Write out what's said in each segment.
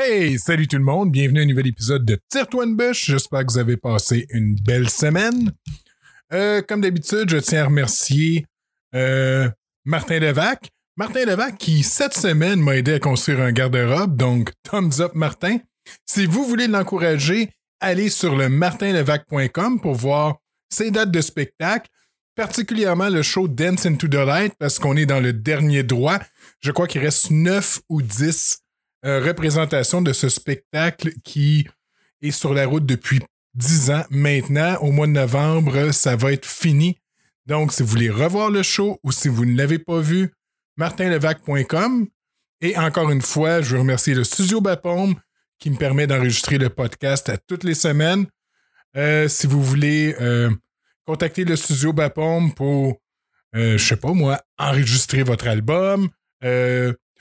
Hey, salut tout le monde, bienvenue à un nouvel épisode de Tire-toi une bûche. J'espère que vous avez passé une belle semaine. Euh, comme d'habitude, je tiens à remercier euh, Martin Levac. Martin Levac qui, cette semaine, m'a aidé à construire un garde-robe, donc thumbs up Martin. Si vous voulez l'encourager, allez sur le martinlevac.com pour voir ses dates de spectacle, particulièrement le show Dance into the Light, parce qu'on est dans le dernier droit. Je crois qu'il reste 9 ou 10 euh, représentation de ce spectacle qui est sur la route depuis 10 ans. Maintenant, au mois de novembre, ça va être fini. Donc, si vous voulez revoir le show ou si vous ne l'avez pas vu, martinlevac.com. Et encore une fois, je veux remercier le Studio Bapaume qui me permet d'enregistrer le podcast à toutes les semaines. Euh, si vous voulez euh, contacter le Studio Bapaume pour, je sais pas moi, enregistrer votre album,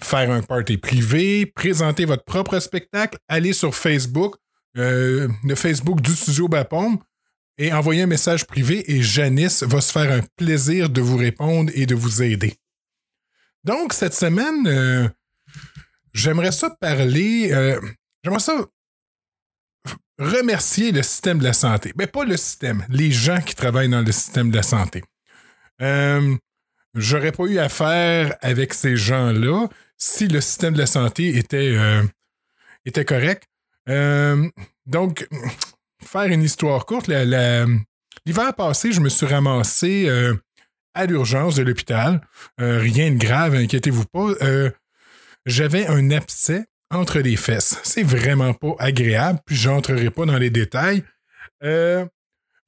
faire un party privé, présenter votre propre spectacle, allez sur Facebook, euh, le Facebook du studio Bapom, et envoyer un message privé et Janice va se faire un plaisir de vous répondre et de vous aider. Donc, cette semaine, euh, j'aimerais ça parler, euh, j'aimerais ça remercier le système de la santé. Mais pas le système, les gens qui travaillent dans le système de la santé. J'aurais pas eu affaire avec ces gens-là si le système de la santé était, euh, était correct. Euh, donc, faire une histoire courte, l'hiver passé, je me suis ramassé euh, à l'urgence de l'hôpital. rien de grave, inquiétez-vous pas. J'avais un abcès entre les fesses. C'est vraiment pas agréable, puis j'entrerai pas dans les détails.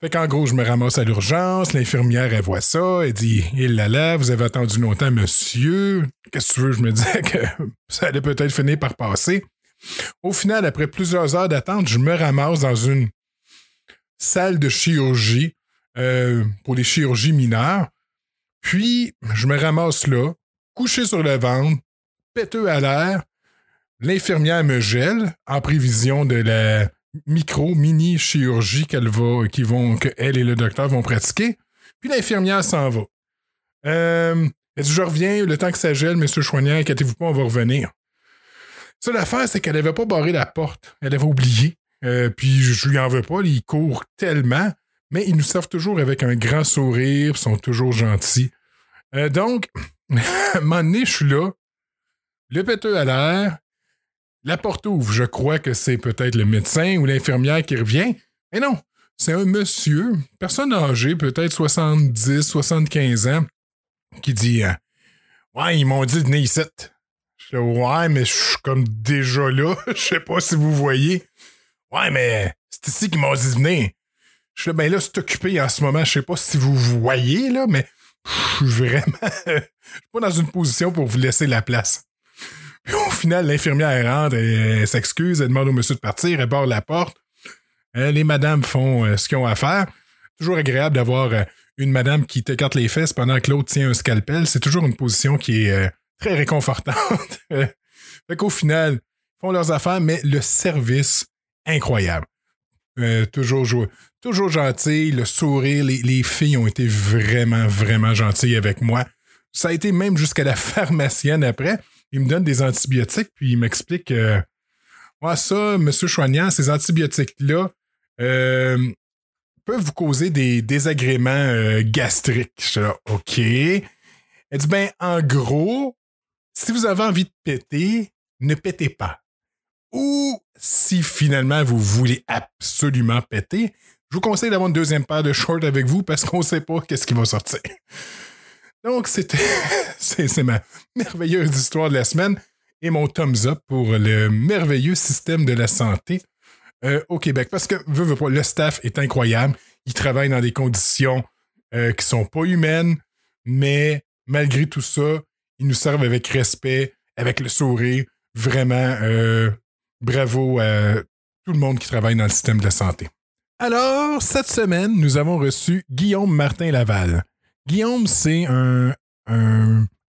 Fait qu'en gros, je me ramasse à l'urgence, l'infirmière, elle voit ça, elle dit Il là là, vous avez attendu longtemps, monsieur. Qu'est-ce que tu veux? Je me disais que ça allait peut-être finir par passer. Au final, après plusieurs heures d'attente, je me ramasse dans une salle de chirurgie euh, pour les chirurgies mineures. Puis, je me ramasse là, couché sur le ventre, péteux à l'air. L'infirmière me gèle en prévision de la micro, mini chirurgie qu'elle va, qui vont, que elle et le docteur vont pratiquer. Puis l'infirmière s'en va. Euh, elle dit Je reviens, le temps que ça gèle, monsieur Chouanier, inquiétez-vous pas, on va revenir. Ça, l'affaire, c'est qu'elle n'avait pas barré la porte. Elle avait oublié. Euh, puis je lui en veux pas, ils courent tellement, mais ils nous servent toujours avec un grand sourire, sont toujours gentils. Euh, donc, à un je suis là, le péteux à l'air, la porte ouvre. Je crois que c'est peut-être le médecin ou l'infirmière qui revient. Mais non, c'est un monsieur, personne âgée, peut-être 70, 75 ans, qui dit euh, Ouais, ils m'ont dit de venir ici. Je dis Ouais, mais je suis comme déjà là. Je sais pas si vous voyez. Ouais, mais c'est ici qu'ils m'ont dit de venir. Je suis ben là, c'est occupé en ce moment. Je sais pas si vous voyez, là, mais je suis vraiment. Je suis pas dans une position pour vous laisser la place. Au final, l'infirmière rentre, elle, s'excuse, elle demande au monsieur de partir, elle barre la porte. Euh, les madames font euh, ce qu'ils ont à faire. Toujours agréable d'avoir euh, une madame qui t'écarte les fesses pendant que l'autre tient un scalpel. C'est toujours une position qui est très réconfortante. fait qu'au final, font leurs affaires, mais le service, incroyable. toujours, toujours gentil, le sourire, les, filles ont été vraiment, vraiment gentilles avec moi. Ça a été même jusqu'à la pharmacienne après il me donne des antibiotiques, puis il m'explique que moi, ça, M. Chouanian, ces antibiotiques-là euh, peuvent vous causer des désagréments euh, gastriques. Je OK. Elle dit, ben, en gros, si vous avez envie de péter, ne pétez pas. Ou si finalement vous voulez absolument péter, je vous conseille d'avoir une deuxième paire de shorts avec vous parce qu'on ne sait pas qu'est-ce qui va sortir. Donc, c'était c'est ma merveilleuse histoire de la semaine et mon thumbs up pour le merveilleux système de la santé euh, au Québec. Parce que, le staff est incroyable. Ils travaillent dans des conditions euh, qui sont pas humaines, mais malgré tout ça, ils nous servent avec respect, avec le sourire. Vraiment, euh, bravo à tout le monde qui travaille dans le système de la santé. Alors, cette semaine, nous avons reçu Guillaume Martin Laval. Guillaume, c'est un,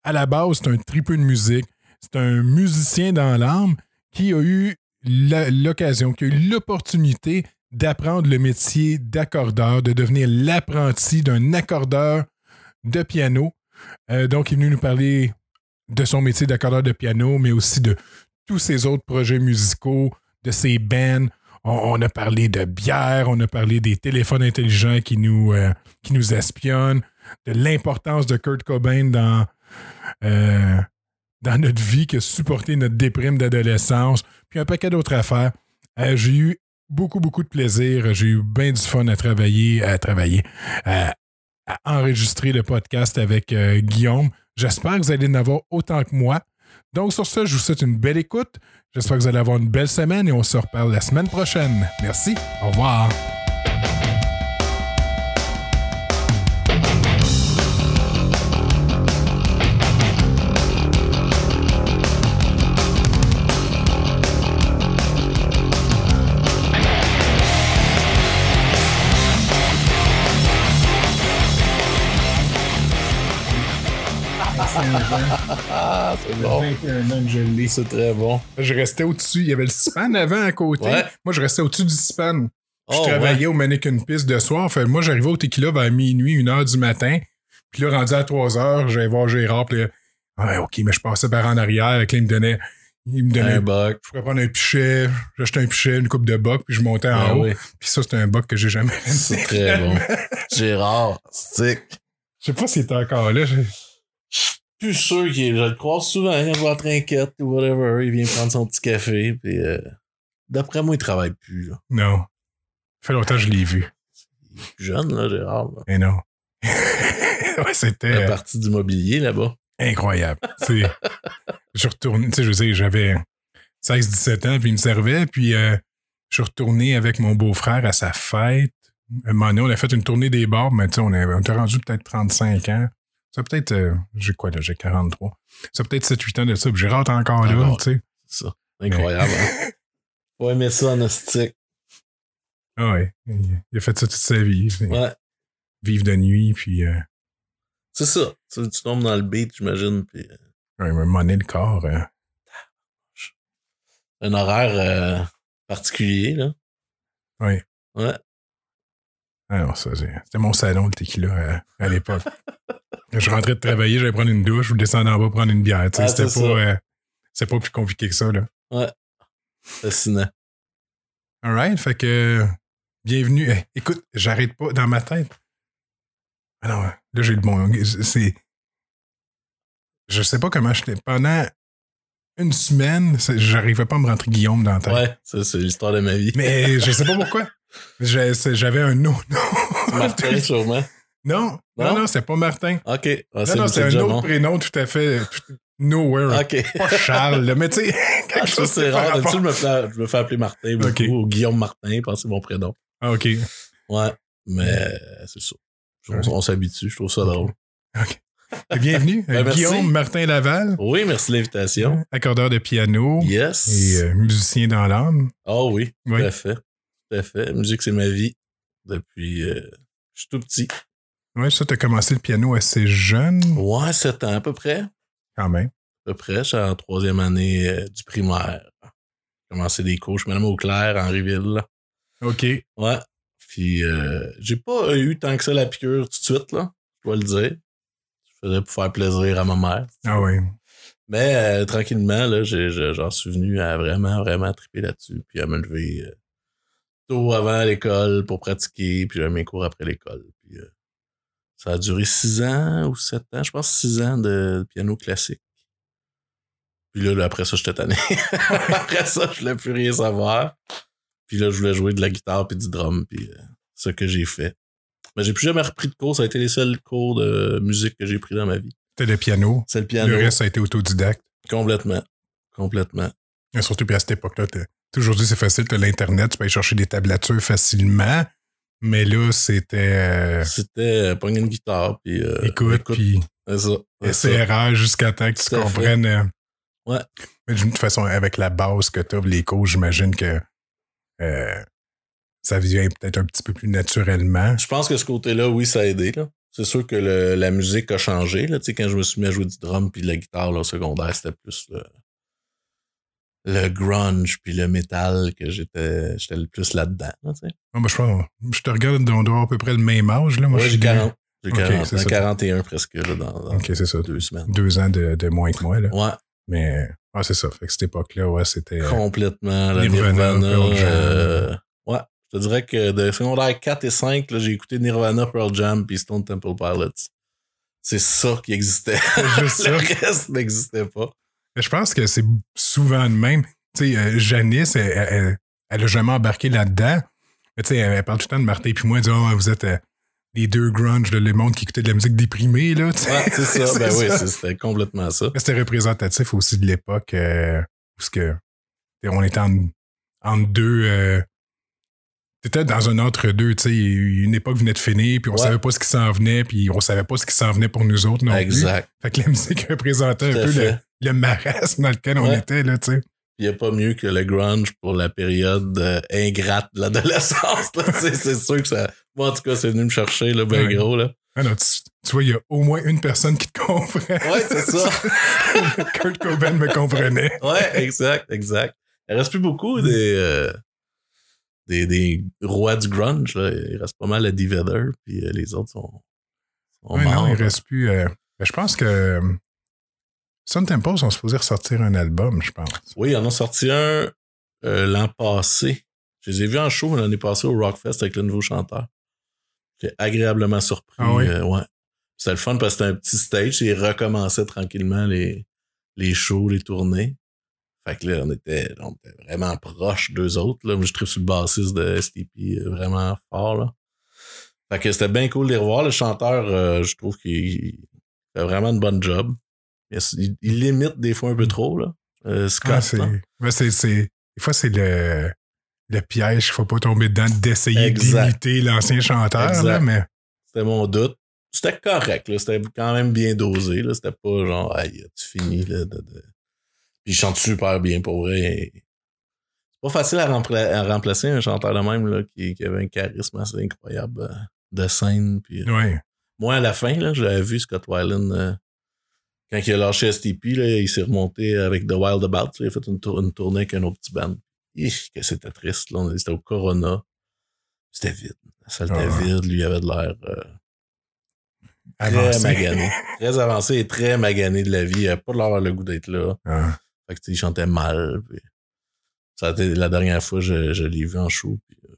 À la base, c'est un tripeux de musique. C'est un musicien dans l'âme qui a eu l'occasion, qui a eu l'opportunité d'apprendre le métier d'accordeur, de devenir l'apprenti d'un accordeur de piano. Euh, donc, il est venu nous parler de son métier d'accordeur de piano, mais aussi de tous ces autres projets musicaux, de ces bands. On, a parlé de bière, on a parlé des téléphones intelligents qui nous, euh, qui nous espionnent, de l'importance de Kurt Cobain dans, euh, dans notre vie, qui a supporté notre déprime d'adolescence, puis un paquet d'autres affaires. Euh, j'ai eu beaucoup, beaucoup de plaisir. J'ai eu bien du fun à travailler, à travailler, à, à enregistrer le podcast avec euh, Guillaume. J'espère que vous allez en avoir autant que moi. Donc, sur ce, je vous souhaite une belle écoute. J'espère que vous allez avoir une belle semaine et on se reparle la semaine prochaine. Merci. Au revoir. C'est bon. 21 ans que je l'ai. C'est très bon. Je restais au-dessus. Il y avait le span avant à côté. Ouais. Moi, je restais au-dessus du span. Je Oh, travaillais au Mannequin Piste de soir. Fait, moi, j'arrivais au tequila vers minuit, une heure du matin. Puis là, rendu à 3 heures, j'allais voir Gérard. Puis là, ouais, OK, mais je passais par en arrière. Puis là, il me donnait, il me donnait Un buck. je pourrais prendre un pichet, j'achetais un pichet, une coupe de boc, puis je montais en Ah haut. oui. Puis ça, c'était un boc que j'ai jamais C'est très bon. Gérard, stick. Je sais pas s'il est encore là. Je- Plus sûr qu'il est. Je le croise souvent quand je vois en trinquette ou whatever. Il vient prendre son petit café. Puis, euh, d'après moi, il travaille plus. Là. Non. Ça fait longtemps que je l'ai vu. Il est plus jeune, là, Gérard. Là. Mais non. ouais, La c'était euh, partie du mobilier là-bas. incroyable. Sais, je suis retourné, tu sais, je dire, j'avais 16-17 ans, puis il me servait, puis euh, je suis retourné avec mon beau-frère à sa fête. Un moment donné, on a fait une tournée des bars, mais tu sais, on, on était rendu peut-être 35 ans. Ça peut-être, euh, j'ai quoi là, j'ai 43. Ça peut-être 7-8 ans de ça, puis Gérard est encore là, tu sais. C'est ça. Incroyable. hein? Faut aimer ça en stick. Ah ouais, il il a fait ça toute sa vie. Ouais. Vivre de nuit, puis euh, C'est ça. Tu, tu tombes dans le beat, j'imagine. Puis, euh, ouais, me monnaie le corps. euh. un horaire particulier, là. Ouais. Ouais. Ah non, ça, c'est- c'était mon salon, le tequila, à l'époque. je rentrais de travailler, j'allais prendre une douche, je descendais en bas prendre une bière. Ah, c'était pas, euh, pas plus compliqué que ça. Là. Fascinant. All right, fait que bienvenue. Eh, écoute, j'arrête pas dans ma tête. Ah non, là, j'ai le bon. C'est. Je sais pas comment j'étais. Pendant une semaine, j'arrivais pas à me rentrer Guillaume dans la tête. Ouais, ça, c'est l'histoire de ma vie. Mais je sais pas pourquoi. J'avais un nom. Martin, sûrement. Non, non, Non? non, c'est pas Martin. OK. Ah, Non, non, c'est un autre bon. prénom tout à fait. tout- nowhere. OK. Pas Charles, là, mais tu sais, quelque Ah, chose c'est rare. rapport- je me fais, je me fais appeler Martin beaucoup, OK. ou Guillaume Martin, parce que c'est mon prénom. Ah, OK. Ouais, mais euh, c'est ça. On, s'habitue, je trouve ça drôle. Bienvenue, Ben, euh, merci. Guillaume Martin Laval, Oui, merci de l'invitation. accordeur de piano Yes. et euh, musicien dans l'âme. Ah oui, tout à fait. Tout à fait. La musique, c'est ma vie depuis euh, je suis tout petit. Ouais, ça, t'as commencé le piano assez jeune, Ouais, 7 ans à peu près. quand même. À peu près. Je suis en troisième année euh, du primaire. J'ai commencé des cours. Je suis Madame Auclair, Henryville. là. OK. Ouais. Puis, euh, j'ai pas eu tant que ça la piqûre tout de suite, là. Je dois le dire. Je faisais pour faire plaisir à ma mère. Ah oui. Mais euh, tranquillement, là, j'en suis venu à vraiment, vraiment triper là-dessus. Puis à me lever tôt avant l'école pour pratiquer. Puis j'avais mes cours après l'école. Puis euh, ça a duré six ans ou sept ans. Je pense six ans de piano classique. Puis là, là, après ça, j'étais tanné. après ça, je voulais plus rien savoir. Puis là, je voulais jouer de la guitare puis du drum. Puis euh, ce que j'ai fait. Mais j'ai plus jamais repris de cours. Ça a été les seuls cours de musique que j'ai pris dans ma vie. C'était le piano. C'est le piano. Le reste, ça a été autodidacte. Complètement. Complètement. Et surtout, puis à cette époque-là, aujourd'hui, c'est facile, tu as l'Internet, tu peux aller chercher des tablatures facilement. Mais là, c'était euh, C'était euh, pogner une guitare, puis euh, écoute, puis c'est ça. jusqu'à temps que tu Tout comprennes. euh, Ouais. Mais de toute façon, avec la base que tu as, les cours, j'imagine que euh, ça vient peut-être un petit peu plus naturellement. Je pense que ce côté-là, oui, ça a aidé. Là. C'est sûr que le- la musique a changé. Là. Tu sais, Quand je me suis mis à jouer du drum puis de la guitare là, au secondaire, c'était plus le grunge puis le métal que j'étais j'étais le plus là-dedans. Là, tu sais. Ah, ben, je, pense, je te regarde, on doit avoir à peu près le même âge. Là. Moi, ouais, j'ai suis 40. J'ai Ok, 40, c'est ça. 41 presque là, dans, dans ça. deux semaines. Deux ans de, de moins que moi. Là. Ouais. Mais, ah, c'est ça. Fait que cette époque-là, ouais, c'était. euh, Complètement. La Nirvana, Nirvana. Euh, ouais. Je te dirais que de secondaire 4 et 5, là, j'ai écouté Nirvana, Pearl Jam puis Stone Temple Pilots. C'est ça qui existait. juste Le ça. reste n'existait pas. Je pense que c'est souvent de même. Tu sais, euh, Janice, elle, elle, a jamais embarqué là-dedans. Mais tu sais, elle, elle parle tout le temps de Martin et puis moi, elle dit Ah, vous êtes euh, les deux grunge, là, le monde qui écoutait de la musique déprimée, là. tu sais. Ouais, c'est ça. ben oui, ça. c'est- c'était complètement ça. C'était représentatif aussi de l'époque euh, où ce que, on était en, entre deux. Euh, C'était dans un entre-deux, tu sais. Une époque venait de finir, puis on Ouais. savait pas ce qui s'en venait, puis on savait pas ce qui s'en venait pour nous autres non plus. Exact. Fait que la musique représentait un peu le. Le marasme dans lequel on était, là, tu sais. Il n'y a pas mieux que le grunge pour la période euh, ingrate de l'adolescence. là. Tu sais, c'est sûr que ça. Moi, en tout cas, c'est venu me chercher, là, ben Ouais. gros. Là. Ah non, tu, tu vois, il y a au moins une personne qui te comprend. Ouais, c'est ça. Kurt Cobain me comprenait. Ouais, exact, exact. Il reste plus beaucoup des, euh, des, des rois du grunge. Là. Il reste pas mal à Vedder, puis euh, les autres sont, sont Ouais, morts. non, il reste plus. ben, je pense que Sun Temple sont supposés ressortir un album, je pense. Oui, ils en ont sorti un euh, l'an passé. Je les ai vus en show l'année passée au Rockfest avec le nouveau chanteur. J'étais agréablement surpris. Ah oui? euh, ouais. C'était le fun parce que c'était un petit stage et ils recommençaient tranquillement les, les shows, les tournées. Fait que là, on était, on était vraiment proches d'eux autres. Là. Moi, je tripe sur le bassiste de STP euh, vraiment fort. Là. Fait que c'était bien cool de les revoir. Le chanteur, euh, je trouve qu'il fait vraiment une bonne job. Il, il limite des fois un peu trop, là. Euh, Scott, Ah, des fois, c'est le, le piège qu'il faut pas tomber dedans d'essayer d'imiter l'ancien chanteur. Là, mais C'était mon doute. C'était correct, là. C'était quand même bien dosé, là. C'était pas genre, aïe, tu finis, là. De, de... Puis il chante super bien, pour vrai. C'est pas facile à, rempla- à remplacer un chanteur de même, là, qui, qui avait un charisme assez incroyable euh, de scène. Puis, euh, ouais. Moi, à la fin, là, j'avais vu Scott Weiland, euh, quand il a lâché STP, là, il s'est remonté avec The Wild About. Il a fait une, tour- une tournée avec un autre petit band. Ih, que c'était triste. Là. On- C'était au Corona. C'était vide. La salle était Ah vide. Lui, il avait de l'air euh, très Avancé. magané. Très avancé et très magané de la vie. Il avait pas de l'air le goût d'être là. Ah. Fait que, il chantait mal. puis ça a été la dernière fois que je, je l'ai vu en show. Puis, euh,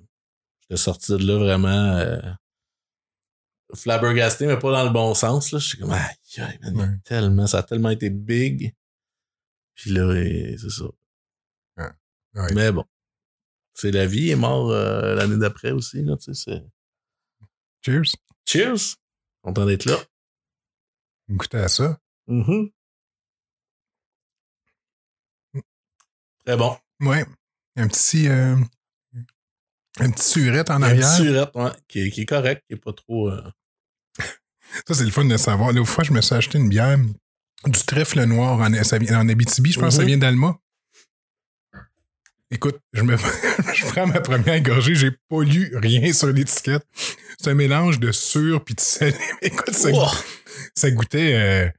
j'étais sorti de là vraiment euh, flabbergasté, mais pas dans le bon sens. Là. Je suis comme, aïe, man, Ouais. tellement, ça a tellement été big. Puis là, c'est ça. Ouais. Mais bon, c'est la vie. Il est mort euh, l'année d'après aussi. Là, Cheers. Cheers! Content d'être là. Écoutez à ça. Mhm. Très bon. Ouais. Un petit. euh, un petit surette en Un arrière. petit surette, ouais, qui, est, qui est correct, qui est pas trop. euh, Ça, c'est le fun de savoir. L'autre fois, je me suis acheté une bière du trèfle noir en, en Abitibi. Je pense que ça Mhm. vient d'Alma. Écoute, je, me, je prends ma première gorgée, j'ai pas lu rien sur l'étiquette. C'est un mélange de sûr puis de sel. Écoute, ça, Wow. ça goûtait. euh,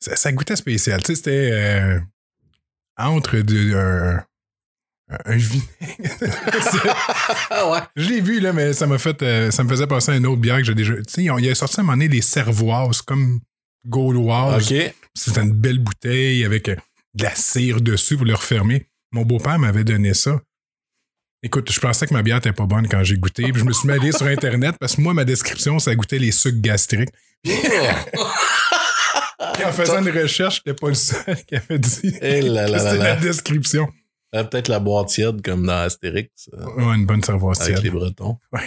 ça, ça goûtait spécial. Tu sais, c'était euh, entre de, un, un vinaigre. ouais. Je l'ai vu, là, mais ça m'a fait. euh, ça me faisait penser à une autre bière que j'ai déjà. Tu sais, il a sorti à un moment donné des cervoises comme gauloises. OK. C'était une belle bouteille avec euh, de la cire dessus pour le refermer. Mon beau-père m'avait donné ça. Écoute, je pensais que ma bière était pas bonne quand j'ai goûté. Puis je me suis mis à aller sur Internet parce que moi, ma description, ça goûtait les sucres gastriques. Puis en faisant une recherche, j'étais pas le seul qui avait dit Eh c'était la description. Euh, Peut-être la boîte tiède comme dans Astérix euh, Ouais, une bonne avec tiède. les Bretons.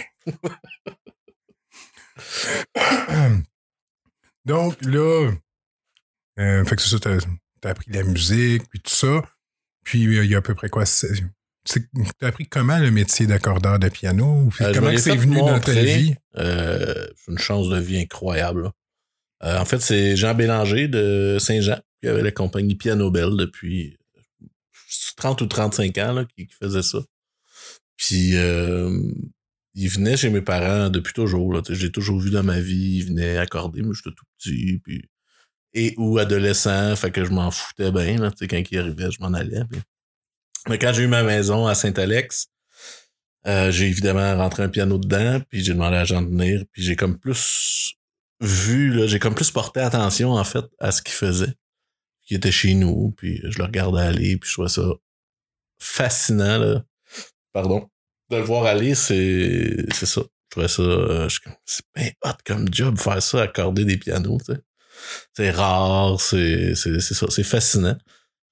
Donc là, euh, fait que c'est ça, t'as as appris la musique, puis tout ça. Puis euh, il y a à peu près quoi? T'as appris comment le métier d'accordeur de piano? Puis Euh, comment c'est venu dans ta vie? C'est une chance de vie incroyable. là. Euh, en fait, c'est Jean Bélanger de Saint-Jean qui avait la compagnie Piano Bell depuis 30 ou 35 ans là, qui, faisait ça. Puis euh, il venait chez mes parents depuis toujours. Là, l'ai toujours vu dans ma vie. Il venait accorder, mais j'étais tout petit. Puis, et ou adolescent, fait que je m'en foutais bien. Là, quand il arrivait, je m'en allais. Mais quand j'ai eu ma maison à Saint-Alex, euh, j'ai évidemment rentré un piano dedans, puis j'ai demandé à Jean de venir, puis j'ai comme plus vu, là, j'ai comme plus porté attention en fait à ce qu'il faisait. Qui était chez nous, puis je le regardais aller, puis je trouvais ça fascinant, là. Pardon. De le voir aller, c'est, c'est ça. Je trouvais ça, euh, je- c'est bien hot comme job, faire ça, accorder des pianos, tu sais. C'est rare, c'est, c'est, c'est ça, c'est fascinant.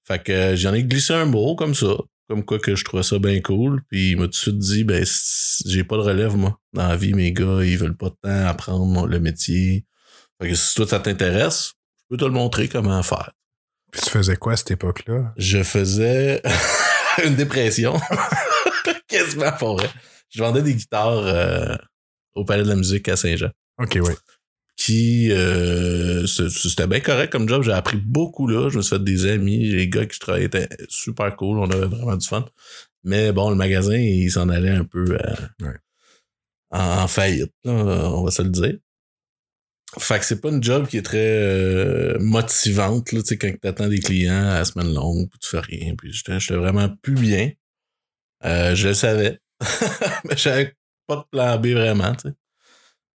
Fait que euh, j'en ai glissé un mot comme ça, comme quoi que je trouvais ça bien cool. Puis il m'a tout de suite dit, ben, j'ai pas de relève, moi. Dans la vie, mes gars, ils veulent pas de temps apprendre le métier. Fait que si toi, ça t'intéresse, je peux te le montrer comment faire. Puis tu faisais quoi à cette époque-là? Je faisais une dépression. Quasiment pour vrai. Je vendais des guitares euh, au Palais de la musique à Saint-Jean. Ok, oui. Qui euh, c'était bien correct comme job. J'ai appris beaucoup là. Je me suis fait des amis. Les gars que je travaillais étaient super cool. On avait vraiment du fun. Mais bon, le magasin, il s'en allait un peu euh, Ouais. en, en faillite, là, on va se le dire. Fait que c'est pas une job qui est très euh, motivante, là, tu sais, quand t'attends des clients à la semaine longue, puis tu fais rien, puis j'étais vraiment plus bien. Euh, je le savais. Mais j'avais pas de plan B vraiment, tu sais.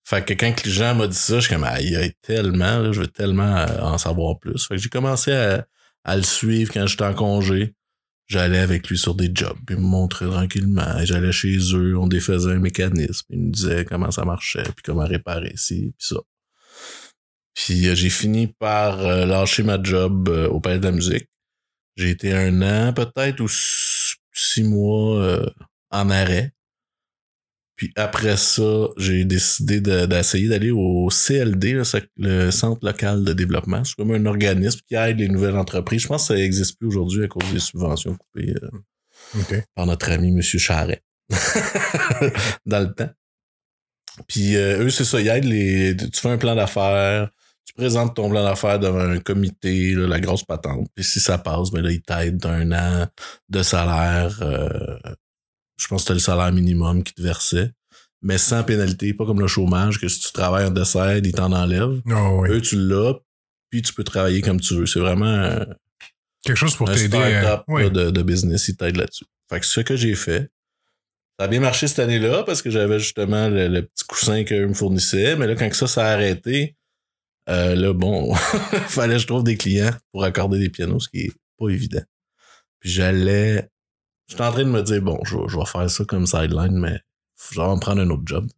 Fait que quand les gens m'ont dit ça, je suis comme, aïe, aïe, tellement, là, je veux tellement euh, en savoir plus. Fait que j'ai commencé à, le suivre quand j'étais en congé. J'allais avec lui sur des jobs, puis il me montrait tranquillement. J'allais chez eux, on défaisait un mécanisme. Il me disait comment ça marchait, puis comment réparer ici, puis ça. Puis euh, j'ai fini par euh, lâcher ma job euh, au Palais de la musique. J'ai été un an peut-être ou six mois en arrêt. Puis après ça, j'ai décidé de- d'essayer d'aller au CLD, le Centre local de développement. C'est comme un organisme qui aide les nouvelles entreprises. Je pense que ça n'existe plus aujourd'hui à cause des subventions coupées par notre ami M. Charret dans le temps. Puis euh, eux, c'est ça, ils aident les. Tu fais un plan d'affaires, tu présentes ton plan d'affaires devant un comité, là, la grosse patente. Puis si ça passe, ben là, ils t'aident d'un an de salaire. euh, je pense que c'était le salaire minimum qu'ils te versaient. Mais sans pénalité, pas comme le chômage, que si tu travailles en dessert, ils t'en enlèvent. Non, oui. Eux, tu l'as, puis tu peux travailler comme tu veux. C'est vraiment euh, Quelque chose pour t'aider. start-up Oui. de, de business, il t'aide là-dessus. Fait que ce que j'ai fait, ça a bien marché cette année-là parce que j'avais justement le, le petit coussin qu'eux me fournissaient. Mais là, quand que ça, a arrêté, euh, là, bon, fallait que je trouve des clients pour accorder des pianos, ce qui est pas évident. Puis j'allais... J'étais en train de me dire, bon, je, vais- je vais faire ça comme sideline, mais je vais me prendre un autre job.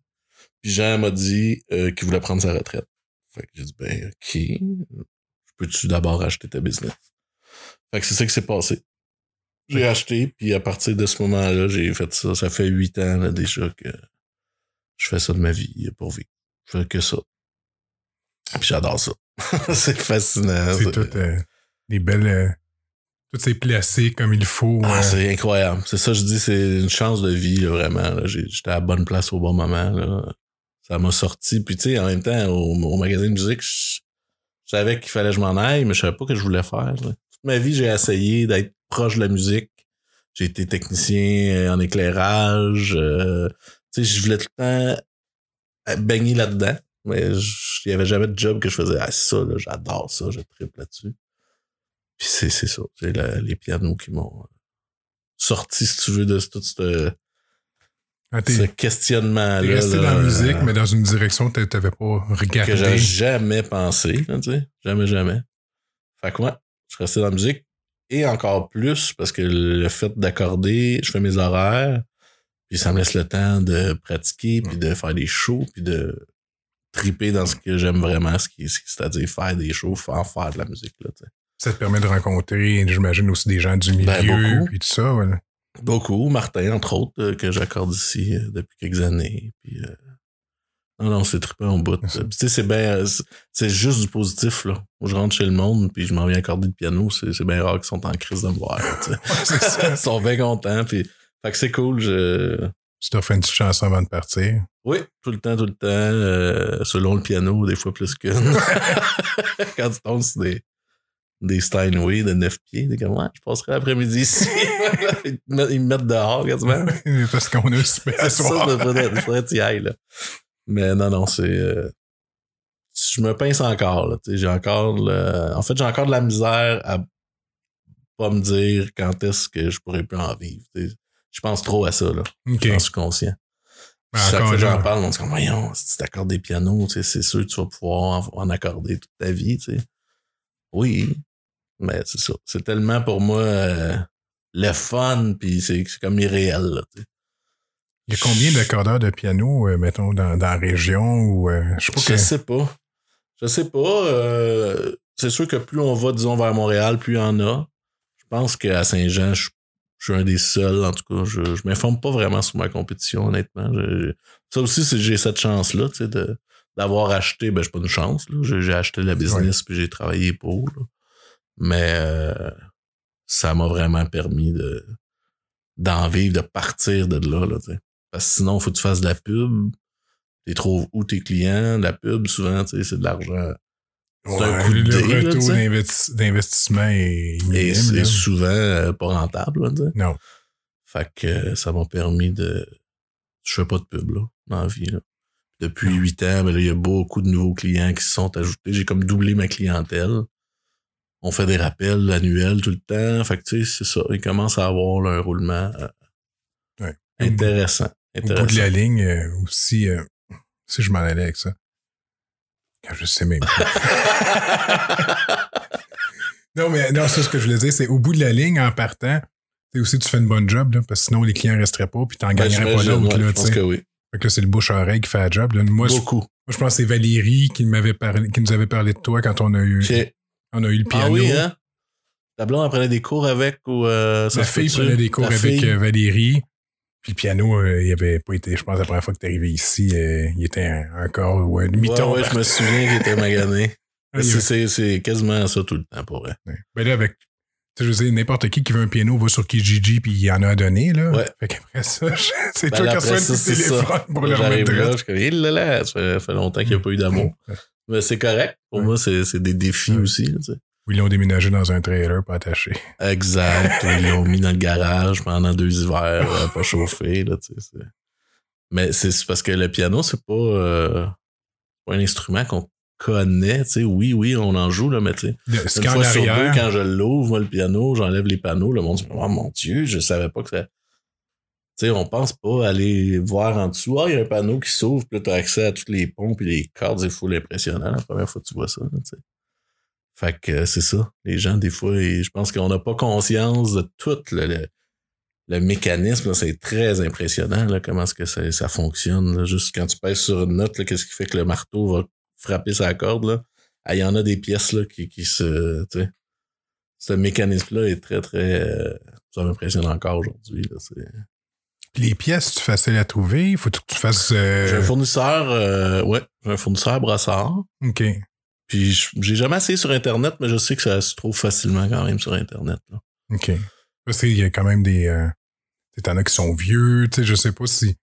Puis Jean m'a dit euh, qu'il voulait prendre sa retraite. Fait que j'ai dit, ben, OK. Peux-tu d'abord acheter ta business? Fait que c'est ça qui s'est passé. J'ai acheté, puis à partir de ce moment-là, j'ai fait ça. Ça fait huit ans là, déjà que je fais ça de ma vie pour vivre. Je fais que ça. Puis j'adore ça. c'est fascinant. C'est tout euh, des belles. euh, tout c'est placé comme il faut. Ah, euh, c'est incroyable. C'est ça, je dis, c'est une chance de vie, là, vraiment. J'étais à la bonne place au bon moment. Là. Ça m'a sorti. Puis, tu sais, en même temps, au, au magasin de musique, je, je savais qu'il fallait que je m'en aille, mais je savais pas que je voulais faire. là. Toute ma vie, j'ai essayé d'être proche de la musique. J'ai été technicien euh, en éclairage. euh, tu sais, je voulais tout le temps baigner là-dedans. Mais il y avait jamais de job que je faisais. Ah, ça, là, j'adore ça, je tripe là-dessus. Puis c'est c'est ça. C'est les pianos qui m'ont euh, sorti, si tu veux, de tout ce, ah, ce questionnement-là. T'es resté là, dans la musique, euh, mais dans une direction que t'avais pas regardé. que j'avais jamais pensé, là, tu sais. Jamais, jamais. Fait que ouais, je suis resté dans la musique. Et encore plus, parce que le fait d'accorder, je fais mes horaires, puis ça me laisse le temps de pratiquer, puis de faire des shows, puis de triper dans ce que j'aime vraiment, ce qui, c'est-à-dire faire des shows, faire, faire de la musique, là. Ça te permet de rencontrer, j'imagine, aussi des gens du milieu Ben, beaucoup. puis tout ça. ouais. Beaucoup. Martin, entre autres, euh, que j'accorde ici euh, depuis quelques années. Puis, euh, non, non, c'est trippé en bout. C'est ça. Puis, tu sais, c'est bien. c'est- juste du positif, là. Je rentre chez le monde, puis je m'en viens accorder le piano. C'est bien rare qu'ils sont en crise de me voir. Ils sont bien contents. Puis, fait que c'est cool. Je... Tu te refais une petite chanson avant de partir. Oui, tout le temps, tout le temps. euh, selon le piano, des fois plus qu'une. Quand tu tombes sur des, des Steinway de 9 pieds, t'es comme, ouais, je passerai l'après-midi ici. ils, me mettent dehors quasiment. Parce qu'on a un super ça, soir. faudrait, il faudrait que tu y ailles, là. Mais non, non, c'est. euh, je me pince encore, là. J'ai encore. le- en fait, j'ai encore de la misère à pas me dire quand est-ce que je pourrais plus en vivre. Je pense trop à ça, là. OK. J'en suis conscient. Ben, Chaque fois que j'en parle, on dit comme, voyons, si tu t'accordes des pianos, tu sais, c'est sûr que tu vas pouvoir en, en accorder toute ta vie, tu sais. Oui, Mais c'est ça. C'est tellement pour moi euh, le fun, puis c'est comme irréel. Là, tu sais. Il y a combien d'accordeurs de piano, euh, mettons, dans, dans la région ou euh, je sais pas Je que. sais pas. Je sais pas. euh, c'est sûr que plus on va, disons, vers Montréal, plus il y en a. Je pense qu'à Saint-Jean, je, je suis un des seuls. En tout cas, je, je m'informe pas vraiment sur ma compétition, honnêtement. Je- ça aussi, c'est- j'ai cette chance-là, tu sais, de, d'avoir acheté. Ben, j'ai pas une chance, là. J'ai, acheté la business puis j'ai travaillé pour. là. Mais euh, ça m'a vraiment permis de, d'en vivre, de partir de là, là, tu sais. Parce que sinon, faut que tu fasses de la pub. Tu trouves où tes clients, la pub, souvent, tu sais, c'est de l'argent. C'est un Ouais, coup de le dé, retour d'investi- d'investissement est Et c'est souvent euh, pas rentable, là. Non. Fait que euh, ça m'a permis de. Je fais pas de pub, là, dans la vie, là. Depuis huit ans, ben là, il y a beaucoup de nouveaux clients qui se sont ajoutés. J'ai comme doublé ma clientèle. On fait des rappels annuels tout le temps. Fait que, tu sais, c'est ça. Ils commencent à avoir là, un roulement euh, Ouais. intéressant. Au bout de la ligne, euh, aussi, euh, si je m'en allais avec ça. Quand je sais même pas. non, mais non, ça, ce que je voulais dire, c'est au bout de la ligne, en partant, c'est aussi tu fais une bonne job, là, parce que sinon les clients resteraient pas, puis t'en Ben, gagnerais pas d'autres, ouais, je tu pense que oui. Fait que là, c'est le bouche-oreille qui fait la job. là. Moi, je, moi, Beaucoup. je pense que c'est Valérie qui m'avait parlé, qui nous avait parlé de toi quand on a eu, on a eu le piano. Ah oui, hein? Ta blonde, elle prenait des cours avec ou euh, ça La fille prenait des cours La avec fille? euh, Valérie. Puis le piano, euh, il avait pas été, je pense, la première fois que tu arrivé ici, euh, il était encore ouais, demi-ton. ouais, je me souviens qu'il était magané. C'est- quasiment ça tout le temps pour vrai. Ouais. Ben là, avec. Tu sais, je veux dire, n'importe qui qui veut un piano va sur Kijiji puis il y en a à donner, là. Ouais. Fait qu'après ça, c'est Ben toi qui reçois le téléphone ça. pour le remettre là, je suis comme, il là là, ça fait, longtemps qu'il n'y a pas eu d'amour. Mais c'est correct. Pour moi, c'est des défis aussi. là, tu sais. Ou ils l'ont déménagé dans un trailer pas attaché. Exact. Ils l'ont mis dans le garage pendant deux hivers, euh, pas chauffé. Là, tu sais, c'est- Mais c'est parce que le piano, c'est pas, euh, pas un instrument qu'on connaît. tu sais. Oui, oui, on en joue, là, mais tu sais, Une fois sur deux, quand je l'ouvre, moi, le piano, j'enlève les panneaux, le monde dit Oh mon Dieu, je savais pas que ça. Tu sais, on pense pas aller voir en dessous. Ah, il y a un panneau qui s'ouvre, puis là, tu as accès à toutes les pompes et les cordes, c'est full impressionnant la première fois que tu vois ça. là, tu sais. Fait que euh, c'est ça. Les gens, des fois, ils- je pense qu'on n'a pas conscience de tout le, le, le mécanisme. C'est très impressionnant là, comment est-ce que ça, ça fonctionne. là. Juste quand tu pèses sur une note, qu'est-ce qui fait que le marteau va frapper sa corde? Là? Ah, il y en a des pièces là, qui, qui se. tu sais, Ce mécanisme-là est très, très. euh, ça m'impressionne encore aujourd'hui. les pièces, c'est facile à trouver. Faut que tu fasses. euh, J'ai un fournisseur, euh, ouais, j'ai un fournisseur brassard. OK. Puis je- j'ai jamais essayé sur Internet, mais je sais que ça se trouve facilement quand même sur Internet. Là. OK. Parce qu'il y a quand même des. Euh, t'en as qui sont vieux, tu sais, je sais pas si.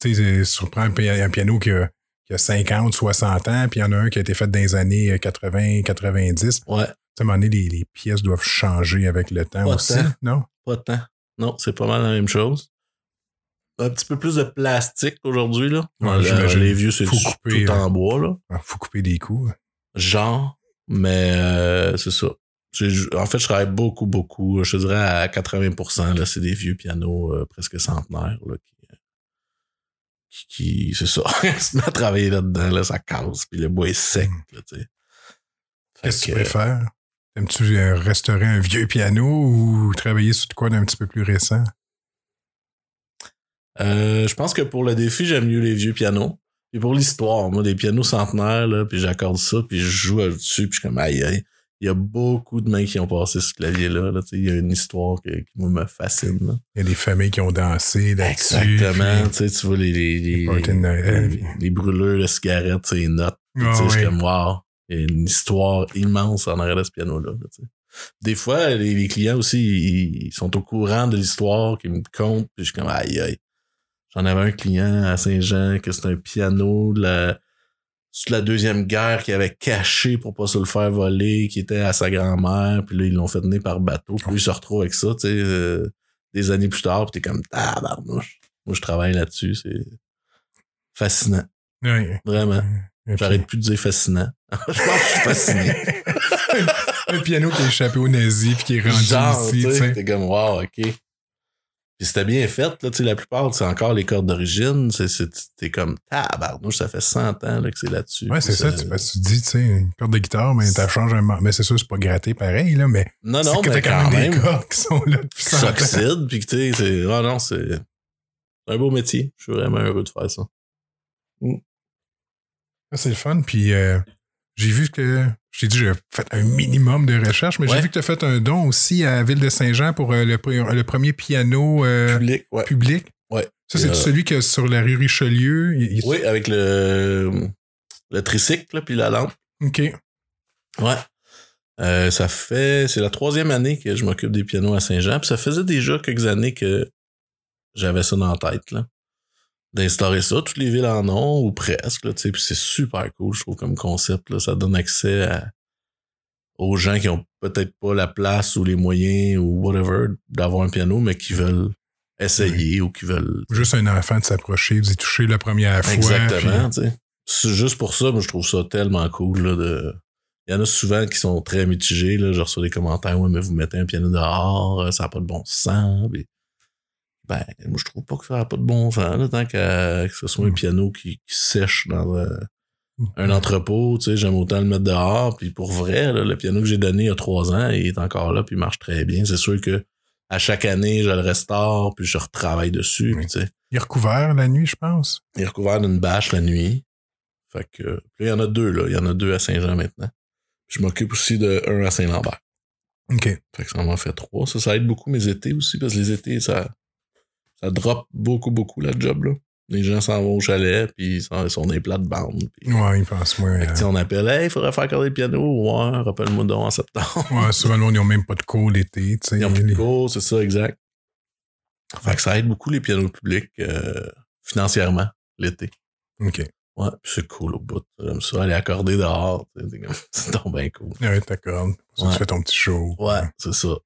Tu sais, surprend un, pi- un piano qui a, qui a 50, 60 ans, puis il y en a un qui a été fait dans les années euh, 80, 90. Ouais, Tu sais, à un moment donné, les, les pièces doivent changer avec le temps Pas aussi, non? pas tant. Non, c'est pas mal la même chose. Un petit peu plus de plastique aujourd'hui, là. Ouais, Euh, j'imagine. les vieux, c'est tout couper, en bois, là. Il faut couper des coups. Genre, mais euh, c'est ça. En fait, je travaille beaucoup, beaucoup. Je dirais à 80%, là, c'est des vieux pianos euh, presque centenaires, là, qui, euh, qui, qui- c'est ça. Te mets à travailler là-dedans, là, ça casse, puis le bois est sec. Fait Qu'est-ce que tu préfères? Aimes-tu euh, restaurer un vieux piano ou travailler sur de quoi d'un petit peu plus récent? Euh, je pense que pour le défi, j'aime mieux les vieux pianos. Puis pour l'histoire, moi, des pianos centenaires, là, puis j'accorde ça, puis je joue dessus, puis je suis comme, aïe, aïe. Il y a beaucoup de mains qui ont passé ce clavier-là. Là, il y a une histoire que- qui moi, me fascine. là. Il y a des familles qui ont dansé là-dessus. Exactement. puis- Tu vois les, les, les, les- les de cigarettes, ces notes. Ah tu sais, je suis comme, wow, il y a une histoire immense en arrière de ce piano-là. là. Des fois, les, les clients aussi, ils, ils sont au courant de l'histoire, qu'ils me comptent, puis je suis comme, aïe, aïe. J'en avais un client à Saint-Jean que c'était un piano de la, de la Deuxième Guerre qui avait caché pour pas se le faire voler, qui était à sa grand-mère, puis là, ils l'ont fait tenir par bateau, puis lui, il se retrouve avec ça, tu sais, euh, des années plus tard, puis t'es comme, tabarnouche. Moi, je travaille là-dessus, c'est fascinant, Ouais. vraiment. J'arrête plus de dire fascinant. je pense que je suis fasciné. un piano qui a échappé aux nazis puis qui est rendu Genre, ici, t'es comme, wow, ok. Puis c'était bien fait, là, tu sais, la plupart, c'est encore les cordes d'origine. C'est, c'est, t'es comme, tabarnouche, ça fait 100 ans là, que c'est là-dessus. Ouais, c'est ça. Tu, ben, tu dis, tu sais, une corde de guitare, mais t'as changé un. Mais c'est sûr, c'est pas gratté pareil, là, mais. Non, non, mais t'as quand même, des cordes qui sont là depuis qui 100 ans. puis que tu sais, c'est, ah non, c'est un beau métier. Je suis vraiment heureux de faire ça. Ça, C'est le fun. Puis euh, j'ai vu que. Je t'ai dit, j'ai fait un minimum de recherche, mais j'ai vu que tu as fait un don aussi à la Ville de Saint-Jean pour euh, le, pre- le premier piano euh, Public, ouais. public. Ouais. Ça, c'est euh, celui qui est sur la rue Richelieu. Il- il- Oui, avec le, le tricycle, puis la lampe. OK. Ouais. Euh, ça fait. C'est la troisième année que je m'occupe des pianos à Saint-Jean. Puis ça faisait déjà quelques années que j'avais ça dans la tête, là. D'instaurer ça. Toutes les villes en ont, ou presque, là, tu sais. Puis c'est super cool, je trouve, comme concept, là. Ça donne accès à- aux gens qui ont peut-être pas la place ou les moyens ou whatever d'avoir un piano, mais qui veulent essayer ou qui veulent. Juste un enfant de s'approcher, d'y toucher la première fois. Exactement, puis- tu sais. C'est juste pour ça, moi, je trouve ça tellement cool, là, de... Il y en a souvent qui sont très mitigés, là. Je reçois des commentaires, ouais, mais vous mettez un piano dehors, euh, ça n'a pas de bon sens. puis- Ben, moi, je trouve pas que ça n'a pas de bon sens, là, tant que ce soit un Mm. piano qui, qui sèche dans euh, un entrepôt, tu sais, j'aime autant le mettre dehors. Puis pour vrai, là, le piano que j'ai donné il y a trois ans, il est encore là, puis il marche très bien. C'est sûr que à chaque année, je le restaure, puis je retravaille dessus, Oui. puis tu sais. Il est recouvert la nuit, je pense. Il est recouvert d'une bâche la nuit. Fait que. Puis là, il y en a deux, là. Il y en a deux à Saint-Jean maintenant. Je m'occupe aussi de un à Saint-Lambert. OK. Fait que ça m'en fait trois. Ça, ça aide beaucoup mes étés aussi, parce que les étés, ça. Ça drop beaucoup, beaucoup la job, là. Les gens s'en vont au chalet, puis ils sont, ils sont des plates-bandes. Puis... Ouais, il pense, moi. Fait que, tu sais, on appelle, hey, il faudrait faire accorder le piano. Ouais, rappelle-moi donc en septembre. Ouais, souvent, ils n'ont même pas de cours l'été. tu sais. Ils ont plus de cours, c'est ça, exact. Fait que ça aide beaucoup les pianos publics euh, financièrement l'été. OK. Ouais, c'est cool au bout. J'aime ça, aller accorder dehors. c'est donc bien cool. Ouais, t'accordes. Ouais. Tu fais ton petit show. Ouais, c'est ça.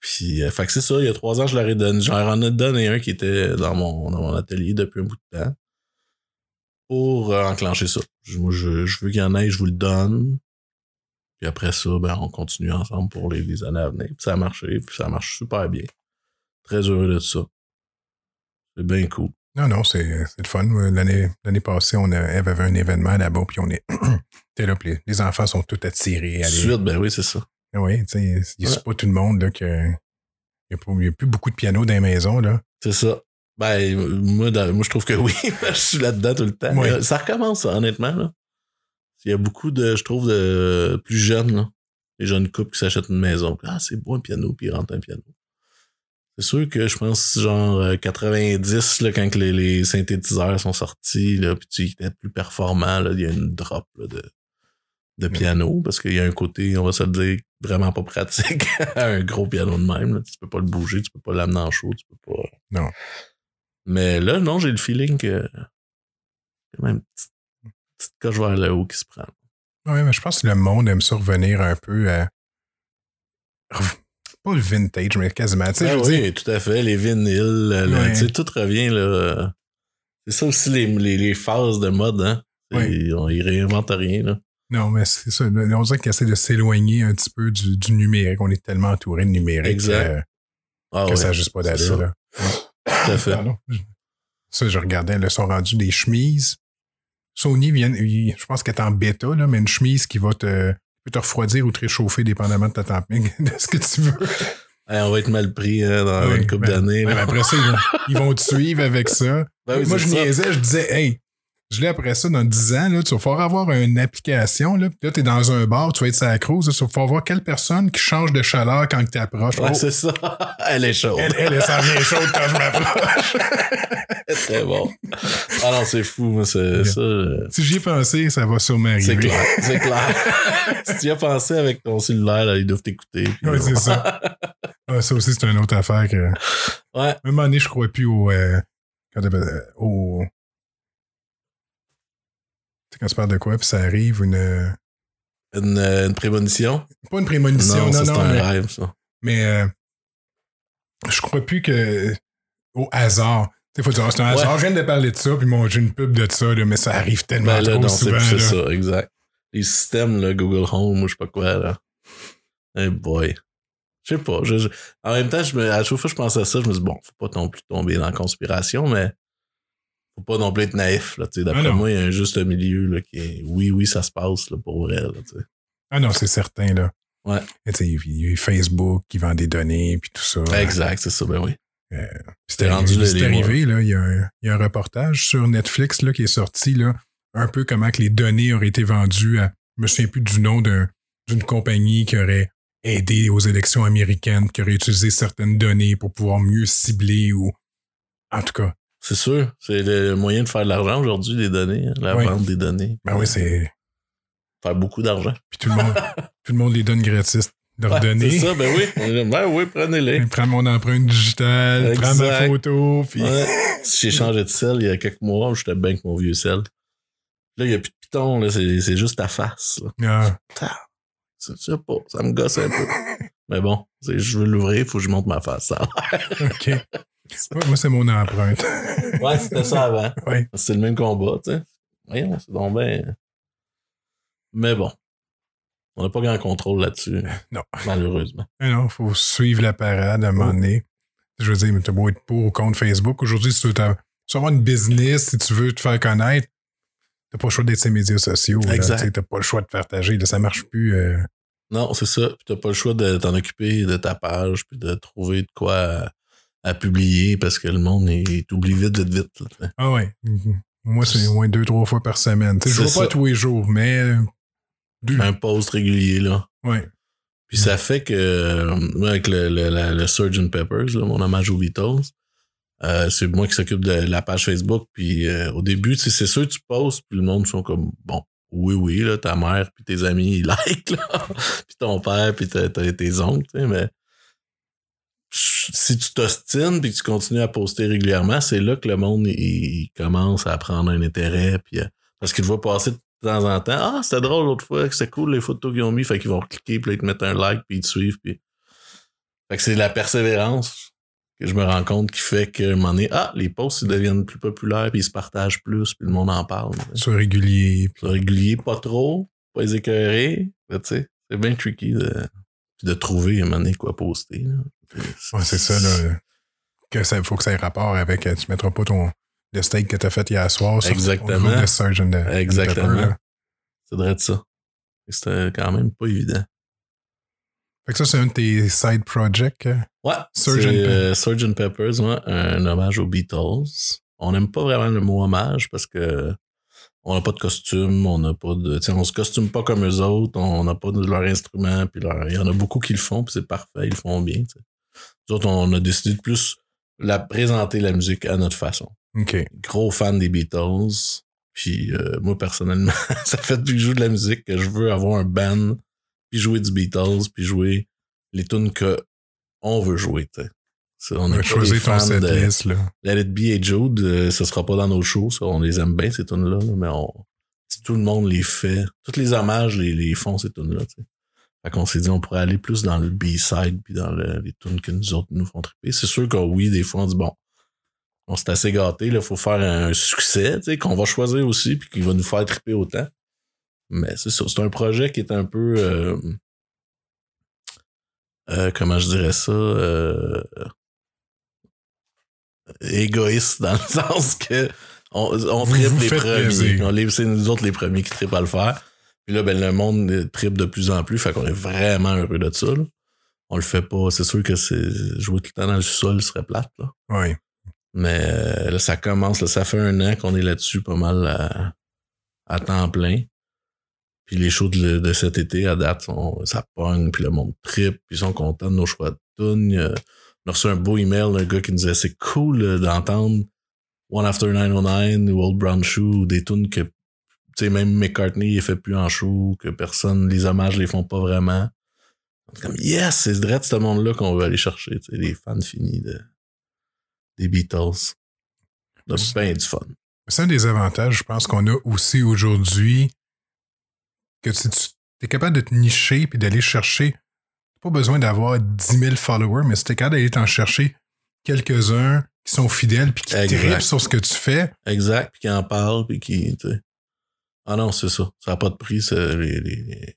Puis, euh, fait que c'est ça, il y a trois ans, je leur ai donné, j'en ai donné un qui était dans mon, dans mon atelier depuis un bout de temps pour euh, enclencher ça. Je, moi, je, je veux qu'il y en ait, je vous le donne. Puis après ça, ben, on continue ensemble pour les, les années à venir. Puis ça a marché, puis ça marche super bien. Très heureux de ça. C'est bien cool. Non, non, c'est le fun. L'année l'année passée, on a, Eve avait un événement là-bas, puis on est. T'es là, puis les, les enfants sont tous attirés. Suite, ben oui, c'est ça. Oui, tu sais, c'est pas tout le monde là, que. Il n'y a, plus beaucoup de pianos dans les maisons, là. C'est ça. Ben, moi, dans- moi, je trouve que oui. je suis là-dedans tout le temps. Euh, Ça recommence, ça, honnêtement. Là. Il y a beaucoup de, je trouve, de plus jeunes, là. Les jeunes couples qui s'achètent une maison. Ah, c'est beau un piano, puis ils rentrent un piano. C'est sûr que je pense, genre, euh, 90, là, quand les, les synthétiseurs sont sortis, là, puis tu étais plus performant, là, il y a une drop là, de, de piano, parce qu'il y a un côté, on va se le dire, vraiment pas pratique à un gros piano de même. Là. Tu peux pas le bouger, tu peux pas l'amener en chaud, tu peux pas. Non. Mais là, non, j'ai le feeling que. Il y a quand même une petite, petite coche vers le haut qui se prend. Oui, mais je pense que le monde aime ça revenir un peu à. Pas le vintage, mais quasiment. Tu sais, Ah je oui, tout à fait. Les vinyles, le- Ouais. tu sais, tout revient là. C'est ça aussi les, les, les phases de mode, hein. Oui. Ils, on- ils réinventent rien, là. Non, mais c'est ça. On dirait qu'ils essaient de s'éloigner un petit peu du, du numérique. On est tellement entouré de numérique Exact. Ah que ouais, ça n'a juste pas d'allure. Tout à fait. Pardon. Ça, je regardais, là, ils sont rendus des chemises. Sony vient, je pense qu'elle est en bêta, là, mais une chemise qui va te, peut te refroidir ou te réchauffer dépendamment de ta température, de ce que tu veux. Hey, on va être mal pris hein, dans Oui, une couple ben, d'années. après ça, ils vont, ils vont te suivre avec ça. Ben oui, Moi, je niaisais, je disais, hey, je l'ai après ça dans 10 ans, là, tu vas falloir avoir une application, là, là, t'es dans un bar, tu vas être sur la cruise, là, tu vas falloir voir quelle personne qui change de chaleur quand tu approches. Ouais, Oh, c'est ça. Elle est chaude. elle, elle, elle s'en vient chaude quand je m'approche. Très bon. Ah non, c'est fou, moi, c'est ça. euh, si j'y ai pensé, ça va sûrement arriver. C'est clair. C'est clair. si tu y as pensé avec ton cellulaire, là, ils doivent t'écouter. là, c'est ça. Ah, ça aussi, c'est une autre affaire que. Ouais. À un moment donné, je crois plus au. euh, euh, au. Tu sais, quand tu parles de quoi, puis ça arrive, une. euh, Une, euh, une prémonition? Pas une prémonition, non, non, c'est un mais, rêve, ça. mais, euh, je crois plus que. Au hasard. Tu sais, faut dire, ah, c'est un Ouais. hasard. Je viens de parler de ça, puis bon, j'ai une pub de ça, là, mais ça arrive tellement Ben là, trop non, c'est souvent. c'est là. ça, exact. Les systèmes, là, Google Home ou je sais pas quoi, là. Hey boy. Je sais pas. je- je- en même temps, je me, à chaque fois que je pense à ça, je me dis, bon, faut pas non plus tomber dans la conspiration, mais faut pas non plus être naïf. Là, tu sais. Ah D'après non. moi, il y a un juste milieu là, qui est oui, oui, ça se passe là, pour vrai. Là. Ah non, c'est certain, là. Ouais. Il y a eu Facebook qui vend des données, puis tout ça. Exact, c'est ça, ben oui. Puis C'était rendu c'est arrivé, là, il y, a un, il y a un reportage sur Netflix là, qui est sorti, là, un peu comment que les données auraient été vendues à, je me souviens plus du nom d'un- d'une compagnie qui aurait aidé aux élections américaines, qui aurait utilisé certaines données pour pouvoir mieux cibler ou, en tout cas, C'est sûr. C'est le moyen de faire de l'argent aujourd'hui, les données, hein, la Oui. vente des données. ben oui, c'est, Faire beaucoup d'argent. puis tout le monde, tout le monde les donne gratis, leurs Ouais, données. c'est ça, ben oui. Ben oui, prenez-les. Prends mon empreinte digitale, prends ma photo, puis Ouais. Si J'ai changé de sel il y a quelques mois, j'étais bien avec mon vieux sel. Là, il n'y a plus de piton, là, c'est juste ta face. Là. ah, Je sais pas, ça me gosse un peu. Mais bon, je veux l'ouvrir, il faut que je monte ma face. Ça. OK. Ouais, moi, c'est mon empreinte. Ouais, c'était ça avant. Ouais. C'est le même combat, tu sais. Voyons, c'est donc ben. Mais bon. On n'a pas grand contrôle là-dessus. Non. Malheureusement. Mais non, faut suivre la parade à un moment donné. Je veux dire, mais t'as beau être pour ou contre Facebook. Aujourd'hui, si tu veux, avoir une business, si tu veux te faire connaître, t'as pas le choix d'être sur les médias sociaux. Exact. T'as pas le choix de partager. Là, ça marche plus. euh. Non, c'est ça. Puis t'as pas le choix de t'en occuper de ta page, puis de trouver de quoi à, publier parce que le monde est oublie vite, vite, vite. Ah ouais. Mhm. Moi, c'est au moins deux, trois fois par semaine. Je C'est vois pas tous les jours, mais. Un post régulier, là. Ouais. Puis ça fait que, euh, avec le, le, la- le Sgt. Peppers, là, mon hommage aux Beatles, euh, c'est moi qui s'occupe de la page Facebook. Puis euh, au début, c'est sûr, tu postes, puis le monde sont comme, bon, oui, oui, là, ta mère, puis tes amis, ils like, là. puis ton père, puis tes oncles, tu sais, mais si tu t'ostines puis que tu continues à poster régulièrement, c'est là que le monde il, commence à prendre un intérêt puis euh, parce qu'il te voit passer de temps en temps. Ah, c'était drôle l'autre fois, que c'était cool les photos qu'ils ont mis, fait qu'ils vont cliquer puis ils te mettent un like puis ils te suivent puis fait que c'est la persévérance que je me rends compte qui fait qu'à un moment donné, ah, les posts ils deviennent plus populaires puis ils se partagent plus puis le monde en parle. Sois régulier. C'est régulier, pas trop, pas les écœurer, tu sais, c'est bien tricky de, de trouver un moment donné quoi poster. là. Ouais, c'est ça, là. Que ça faut que ça ait rapport avec. euh, Tu mettras pas ton le steak que t'as fait hier soir sur Exactement. au groupe de de- Exactement. Ça devrait être ça. C'était quand même pas évident. Fait que ça, c'est un de tes side projects. euh. Ouais, c'est Pepper. euh, Sgt. Peppers, ouais, un hommage aux Beatles. On n'aime pas vraiment le mot hommage parce que on n'a pas de costume, on n'a pas de, on se costume pas comme eux autres, on n'a pas de leur instrument, puis leur- il y en a beaucoup qui le font, puis c'est parfait, ils le font bien. Nous autres, on a décidé de plus la présenter la musique à notre façon. OK. Gros fan des Beatles, puis euh, moi personnellement, ça fait depuis que je joue de la musique que je veux avoir un band, puis jouer du Beatles, puis jouer les tunes que on veut jouer. tu sais. C'est- On choisir des ton setlist, là. Let It Be et Jude, euh, ce sera pas dans nos shows, ça, on les aime bien ces tunes là, mais on, tout le monde les fait, tous les hommages les, les font ces tunes là. tu sais. Fait qu'on s'est dit on pourrait aller plus dans le B-side puis dans le- les tunes que nous autres nous font triper. C'est sûr que oui, des fois on dit bon, on s'est assez gâté, là, faut faire un succès, tu sais, qu'on va choisir aussi puis qui va nous faire triper autant. Mais c'est ça, c'est un projet qui est un peu euh, euh, comment je dirais ça euh, égoïste dans le sens que on, tripe les premiers. On C'est nous autres les premiers qui trippent à le faire. Puis là, ben, le monde tripe de plus en plus. Fait qu'on est vraiment heureux de ça. là. On le fait pas. C'est sûr que c'est jouer tout le temps dans le sol serait plate. Là. Oui. Mais euh, là, ça commence. Là, ça fait un an qu'on est là-dessus pas mal à, à temps plein. Puis les shows de, de cet été, à date, ça pogne, puis le monde trip, puis ils sont contents de nos choix de tunes. Euh, On a reçu un beau email d'un gars qui nous disait c'est cool euh, d'entendre One After 909 ou Old Brown Shoe ou des tunes que sais, même McCartney il fait plus en show, que personne, les hommages les font pas vraiment. C'est comme yes, c'est direct ce monde-là qu'on veut aller chercher, tu sais, les fans finis de, des Beatles. A bien du fun. C'est un des avantages, je pense, qu'on a aussi aujourd'hui, que tu, tu es capable de te nicher puis d'aller chercher. Pas besoin d'avoir 10 000 followers, mais si tu es capable d'aller t'en chercher quelques-uns qui sont fidèles puis qui Exact. trippent sur ce que tu fais, Exact, puis qui en parle, puis qui. Ah non, c'est ça. Ça n'a pas de prix, c'est les, les-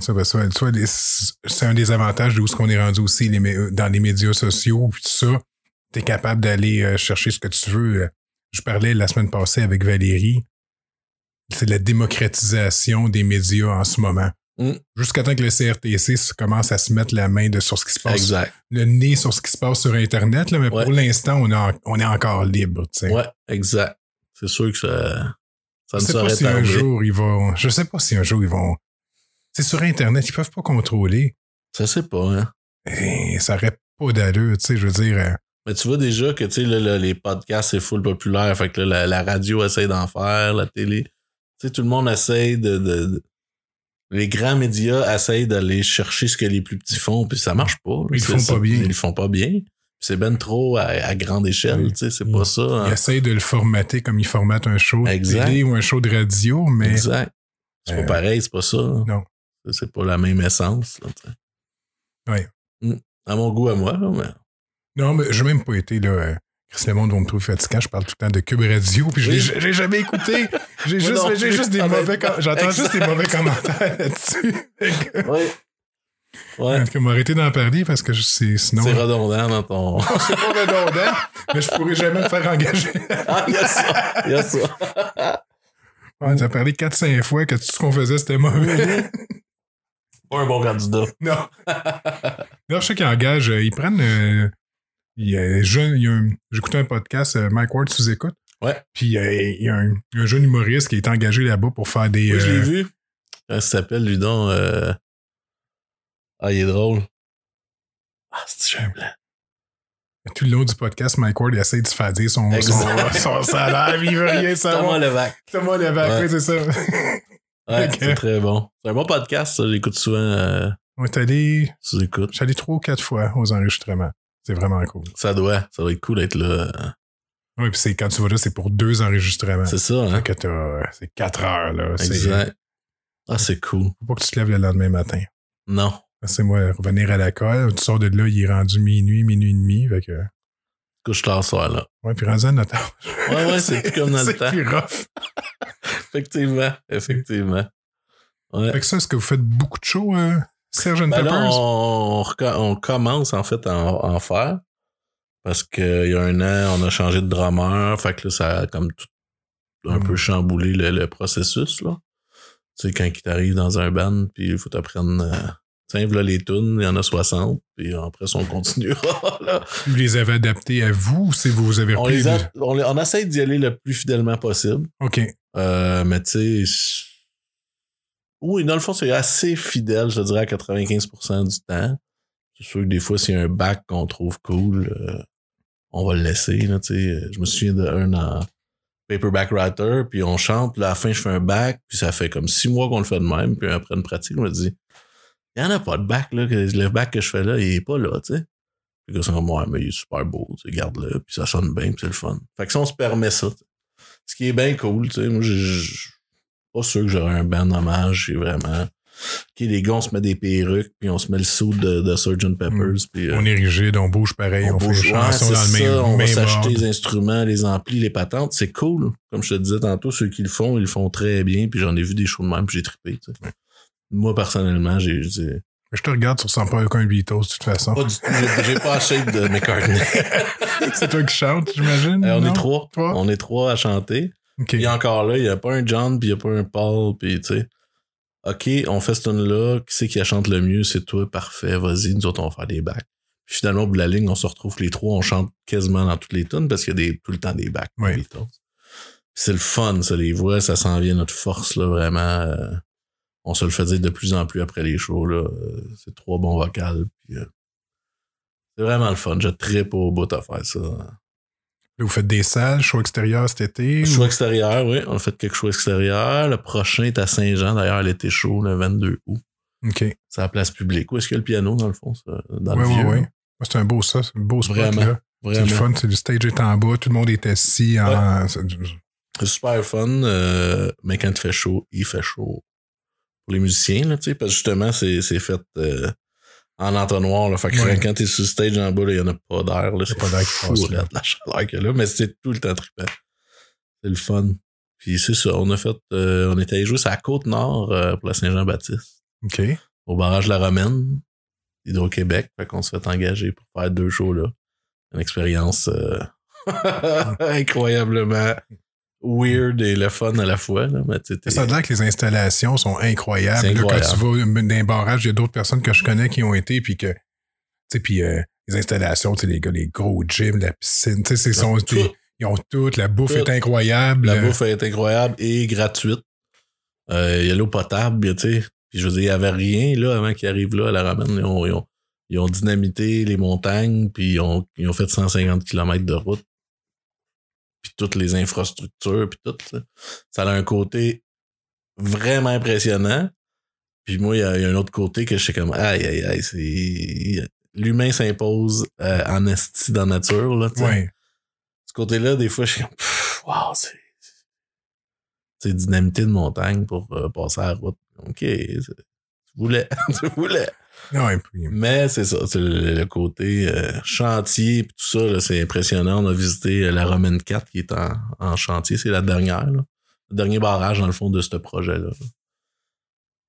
Ça, ben, c'est un des avantages de où ce qu'on est rendu aussi les mé- dans les médias sociaux, puis tout ça. Tu es capable d'aller euh, chercher ce que tu veux. Euh, Je parlais la semaine passée avec Valérie. C'est la démocratisation des médias en ce moment. Mm. Jusqu'à temps que le CRTC commence à se mettre la main de, sur ce qui se passe, Exact. le nez sur ce qui se passe sur Internet, là, mais Ouais. pour l'instant, on, on est encore libre. tu sais. Ouais, exact. C'est sûr que ça, ça Je ne sais pas si un jour ils vont. Je sais pas si un jour ils vont. C'est sur Internet, ils peuvent pas contrôler. Ça sais pas, hein. Et ça aurait pas d'allure, tu sais, je veux dire. euh, Mais tu vois déjà que tu sais, là, là, les podcasts, c'est full populaire. Fait que là, la, la radio essaie d'en faire, la télé. Tu sais, tout le monde essaie de, de- de- Les grands médias essayent d'aller chercher ce que les plus petits font, puis ça marche pas. Ils le font pas bien. Ils le font pas bien. C'est ben trop à, à grande échelle, Oui. tu sais, c'est Oui. pas ça. hein. Ils essayent de le formater comme ils formatent un show de Exact. télé ou un show de radio, mais Exact. C'est Euh, pas pareil, c'est pas ça. non. C'est- pas la même essence. Là, tu sais. Ouais. Mm. À mon goût, à moi, là, mais. non, mais j'ai même pas été là. euh, Chris Le Monde va me trouver fatigant. Je parle tout le temps de Cube Radio, puis je Oui. l'ai- jamais écouté. J'ai juste, non juste des honnêtement. mauvais, com- j'entends juste des mauvais commentaires là-dessus. Que- Ouais. Cas, m'arrêter d'en parler parce que c'est sinon. C'est redondant dans ton. c'est pas redondant, mais je pourrais jamais me faire engager. Ah, il y a ça. Il y a ça. Ouais, tu as parlé 4-5 fois que tout ce qu'on faisait, c'était mauvais. Pas un bon candidat. non. Là, je sais qu'ils engagent, euh, ils prennent. euh, il y a un jeune, j'écoutais un podcast, euh, Mike Ward sous écoute. Ouais. Puis euh, il y a un, un jeune humoriste qui est engagé là-bas pour faire des. Oui, je l'ai euh, vu. Ça s'appelle, lui, donc. euh, Ah, il est drôle. Ah, c'est un blanc. Tout le long du podcast, Mike Ward essaie de se faire dire son, son, salaire, il veut rien Thomas savoir. Levac. Thomas Levac, Ouais. oui, c'est ça. Ouais, Ok. c'est très bon. C'est un bon podcast, ça. J'écoute souvent euh, On est allé. suis allé trois ou quatre fois aux enregistrements. C'est vraiment cool. Ça doit. Ça doit être cool d'être là. Oui, puis c'est quand tu vas là, c'est pour deux enregistrements. C'est ça, hein? Que c'est quatre heures, là. C'est- Exact. Ah, c'est cool. Faut pas que tu te lèves le lendemain matin. Non. C'est moi, revenir à la colle. Tu sors de là, il est rendu minuit, minuit et demi. Fait que, Couche tard ce soir, là. ouais, puis rendu à notre. Ouais, ouais, c'est plus comme dans le C'est temps. plus rough. Effectivement. Effectivement. Ouais. Fait que ça, est-ce que vous faites beaucoup de shows, euh, Serge Ben là, on, on commence en fait à en, faire. Parce qu'il y a un an, on a changé de drummer. Fait que là, ça a comme tout un Mm. peu chamboulé le, le processus. Là. Tu sais, quand il t'arrive dans un band, puis il faut t'apprendre. Euh, Tiens, voilà les tunes, il y en a 60, puis après, on continuera. Là. Vous les avez adaptés à vous ou c'est vous vous avez On, les on, on essaie d'y aller le plus fidèlement possible. OK. Euh, mais tu sais, oui, dans le fond, c'est assez fidèle, je dirais, à 95% du temps. C'est sûr que des fois, s'il y a un bac qu'on trouve cool, euh, on va le laisser. Là, je me souviens d'un en Paperback Writer, puis on chante, puis à la fin, je fais un bac, puis ça fait comme six mois qu'on le fait de même, puis après une pratique, on me dit il n'y en a pas de bac, là, que le bac que je fais là, il est pas là, tu sais. Puis que c'est comme, ouais, mais il est super beau, tu sais, garde-le, puis ça sonne bien, puis c'est le fun. Fait que ça, on se permet ça. Ce qui est bien cool, tu sais. Moi, je pas sûr que j'aurais un band hommage, c'est vraiment. Ok, les gars, on se met des perruques, puis on se met le saut de, de Sgt. Peppers, puis. euh, On est rigide, on bouge pareil, on, bouge- fait les ouais, c'est dans le même, on va s'acheter les instruments, les amplis, les patentes. C'est cool. Comme je te disais tantôt, ceux qui le font, ils le font très bien. Puis j'en ai vu des shows de même, puis j'ai trippé. tu sais. Moi, personnellement, j'ai Je te regarde, tu ressembles pas à aucun Beatles, de toute façon. pas du tout. j'ai- pas la shape de McCartney. c'est toi qui chantes, j'imagine? Euh, on non? est trois? Toi? On est trois à chanter. Puis encore là, il n'y a pas un John, puis il n'y a pas un Paul, puis tu sais. OK, on fait ce tune-là. Qui c'est qui la chante le mieux? C'est toi, parfait. Vas-y, nous autres, on va faire des backs. Puis finalement, au bout de la ligne, on se retrouve les trois, on chante quasiment dans toutes les tunes parce qu'il y a des, tout le temps des Beatles. Puis C'est le fun, ça, les voix, ça s'en vient notre force, là, vraiment. On se le fait dire de plus en plus après les shows, là. Euh, C'est trois bons vocales, puis euh, c'est vraiment le fun. Je trippe au bout à faire ça. Vous faites des salles, show extérieur cet été? Ou- extérieur, oui. On a fait quelque chose extérieur. Le prochain est à Saint-Jean. D'ailleurs, l'été chaud, le 22 août. OK. C'est à la place publique. Où est-ce qu'il y a le piano, dans le fond? Dans Ouais, le vieux, ouais. là? Ouais, C'est un beau ça, c'est un beau spot Vraiment. là. C'est Vraiment. le fun, c'est le stage est en bas, tout le monde est assis en. c'est- C'est super fun, euh, mais quand il fait chaud, il fait chaud. Pour les musiciens, là, tu sais, parce que justement, c'est c'est fait euh, en entonnoir. Là, fait que Ouais. quand t'es sur le stage en bas, il n'y en a pas d'air. là, C'est pas d'air qui fou, passe, là. la chaleur qu'il y a là, mais c'est tout le temps trippant. C'est le fun. Puis c'est ça, on a fait, euh, on est allé jouer sur la côte nord euh, pour la Saint-Jean-Baptiste. OK. au barrage La Romaine, Hydro-Québec. Fait qu'on se fait engager pour faire deux shows là. Une expérience euh, incroyablement weird et le fun à la fois. Là. Mais Ça a l'air que les installations sont incroyables. Là, quand tu vas dans un barrage, il y a d'autres personnes que je connais qui ont été, puis que, tu sais, puis euh, les installations, les gars, les gros gyms, la piscine, sont, Tout. des- ils ont toutes, la bouffe Tout. est incroyable. La Euh, bouffe est incroyable et gratuite. Euh, Il y a l'eau potable, tu sais. Puis je veux dire, il n'y avait rien là avant qu'ils arrivent là à la Romaine. Ils ont, ils ont, ils ont dynamité les montagnes, puis ils ont, ils ont fait 150 km de route. Puis toutes les infrastructures, puis tout. ça. Ça a un côté vraiment impressionnant. Puis moi, il y, a il y a un autre côté que je sais comme aïe aïe aïe, c'est. L'humain s'impose euh, en esti dans la nature, là, tu ouais. ce côté-là, des fois, je suis comme, wow, c'est. C'est dynamité de montagne pour euh, passer à la route. OK, tu voulais, tu voulais. Puis- Mais c'est ça, le, côté euh, chantier pis tout ça, c'est impressionnant. On a visité euh, la Romaine 4 qui est en, chantier, c'est la dernière, là. le dernier barrage dans le fond de ce projet-là. là.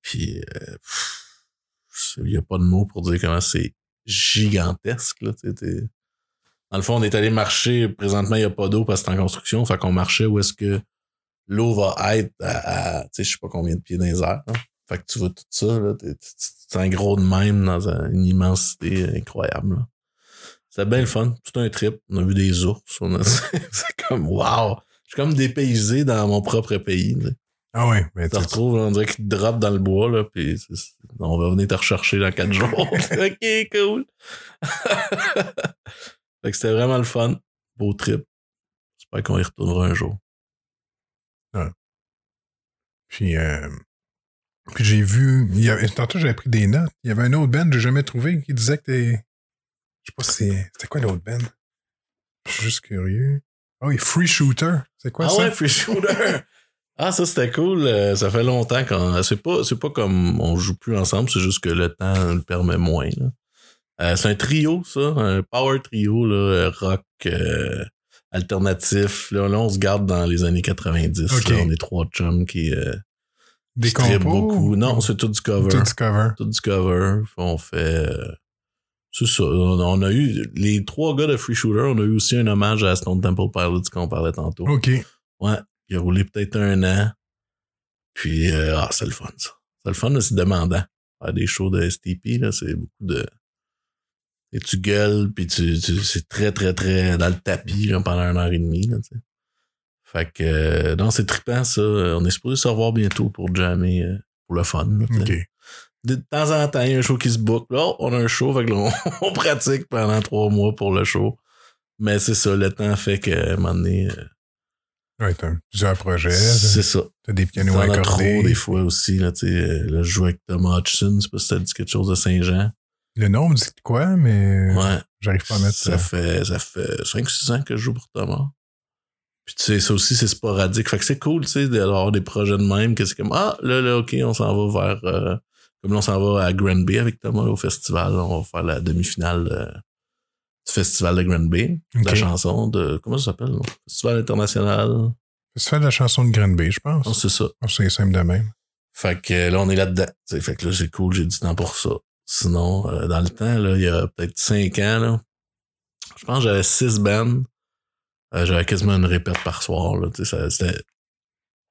Puis, euh, il n'y a pas de mots pour dire comment c'est gigantesque. Là, dans le fond, on est allé marcher. Présentement, il n'y a pas d'eau parce que c'est en construction. Fait qu'on marchait où est-ce que l'eau va être à, à, je sais pas combien de pieds dans les airs. Fait que tu vois tout ça, là. C'est un gros de même dans un- une immensité incroyable. là. C'était bien le fun. Tout un trip. On a vu des ours. A- c'est comme, wow! Je suis comme dépaysé dans mon propre pays. là. Ah ouais, mais Tu te retrouves, on dirait qu'il te drop dans le bois, là, puis on va venir te rechercher dans quatre jours. ok, cool. fait que c'était vraiment le fun. Beau trip. J'espère qu'on y retournera un jour. Puis, euh, puis j'ai vu, il y avait, tantôt j'avais pris des notes. Il y avait un autre band que j'ai jamais trouvé qui disait que t'es. Je sais pas si c'est. C'était quoi l'autre band? Je suis juste curieux. Ah oui, Free Shooter. C'est quoi ah ça? ouais, Free Shooter! ah, ça c'était cool. Euh, ça fait longtemps qu'on. C'est pas, c'est pas comme on joue plus ensemble, c'est juste que le temps le permet moins. Euh, c'est un trio, ça, un power trio, là, rock euh, alternatif. Là, là, on se garde dans les années 90. Ok. là. on est trois chums qui, euh, Des compos? beaucoup. Non, c'est tout du cover. Tout du cover. tout du cover. On fait. euh, c'est ça. On, on a eu. Les trois gars de Free Shooter, on a eu aussi un hommage à Stone Temple Pilots qu'on parlait tantôt. OK. Ouais. Il a roulé peut-être un an. Puis, euh, ah, c'est le fun, ça. C'est le fun, mais c'est demandant. Faire des shows de STP, là, c'est beaucoup de. Et tu gueules, puis tu, tu- c'est très, très, très dans le tapis là, pendant une heure et demie. Là, tu sais. Fait que, euh, non, c'est trippant, ça. On est supposé se revoir bientôt pour jammer, euh, pour le fun. là, tu sais. OK. De temps en temps, il y a un show qui se book. Là, on a un show, fait que là, on, on pratique pendant trois mois pour le show. Mais c'est ça, le temps fait qu'à un moment donné, euh, Ouais, t'as plusieurs projets. c'est ça. T'as des pianos as accordés. trop des fois aussi. Là, tu sais, euh, là, je joue avec Thomas Hutchison, sais pas si ça dit quelque chose de Saint-Jean. Le nom me dit quoi, mais Ouais. j'arrive pas à mettre ça ça. fait ça fait 5-6 ans que je joue pour Thomas. Puis tu sais, ça aussi, c'est sporadique. Fait que c'est cool, tu sais, d'avoir des projets de même, que c'est comme Ah, là, là, ok, on s'en va vers euh, comme là, on s'en va à Grand Bay avec Thomas là, au festival. On va faire la demi-finale euh, du festival de Grand Bay. de La chanson de comment ça s'appelle? Festival international. C'est faire la chanson de Grand Bay, je pense. Non, c'est ça. Oh, C'est simple de même. Fait que euh, là, on est là-dedans. Fait que là, c'est cool, j'ai du temps pour ça. Sinon, euh, dans le temps, là, il y a peut-être cinq ans, là, je pense que j'avais six bands. Euh, j'avais quasiment une répète par soir. Là, ça,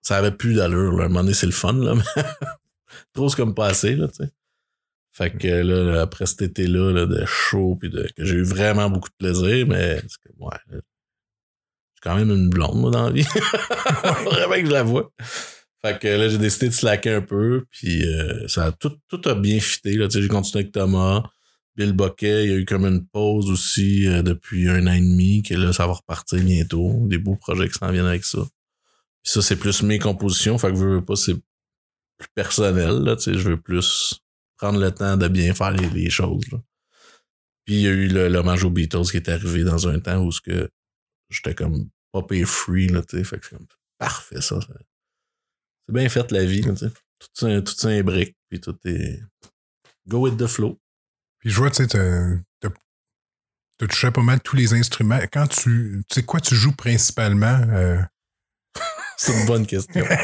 ça avait plus d'allure. À un moment donné, c'est le fun, là, mais trop c'est comme pas assez, là. Fait que là, après cet été-là, là, de show, puis de, que j'ai eu vraiment beaucoup de plaisir, mais comme, ouais, j'ai quand même une blonde, moi, dans la vie. vraiment que je la vois. Fait que là, j'ai décidé de slacker un peu, puis euh, ça a tout, tout a bien fité. J'ai continué avec Thomas, Bill Boquet, il y a eu comme une pause aussi euh, depuis un an et demi, que là, ça va repartir bientôt. Des beaux projets qui s'en viennent avec ça. Puis ça, c'est plus mes compositions, fait que je veux pas, c'est plus personnel, là, tu sais, je veux plus prendre le temps de bien faire les, choses. là. Puis il y a eu l'hommage aux Beatles qui est arrivé dans un temps où ce que j'étais comme pas pay free, là, tu sais, fait que c'est comme parfait ça. C'est bien fait la vie, tu sais. Tout ça, tout ça est brique, puis tout est go with the flow. Puis je vois, tu sais, t'as t'as- t'as touché pas mal tous les instruments. Quand tu. Tu sais quoi, tu joues principalement? euh, c'est une bonne question.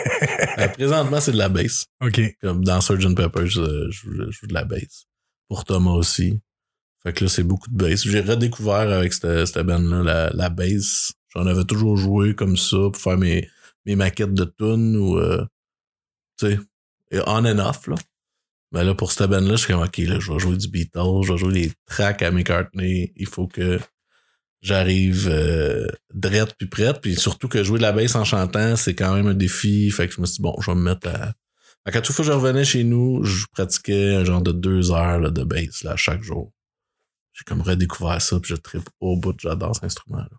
Euh, présentement, c'est de la bass. OK. Comme dans Sgt. Pepper, je, je, je joue de la bass. Pour Thomas aussi. Fait que là, c'est beaucoup de bass. J'ai redécouvert avec cette, cette band-là la, la bass. J'en avais toujours joué comme ça pour faire mes, mes maquettes de tunes ou, euh, tu sais, on and off, là. Mais là, pour cette band-là, je suis comme, OK, là, je vais jouer du Beatles, je vais jouer les tracks à McCartney. Il faut que j'arrive euh, drette puis prête. Puis surtout que jouer de la bass en chantant, c'est quand même un défi. Fait que je me suis dit, bon, je vais me mettre à... Fait qu'à toute fois que je revenais chez nous, je pratiquais un genre de deux heures là, de bass là, chaque jour. J'ai comme redécouvert ça, puis je tripe au bout, j'adore cet instrument-là.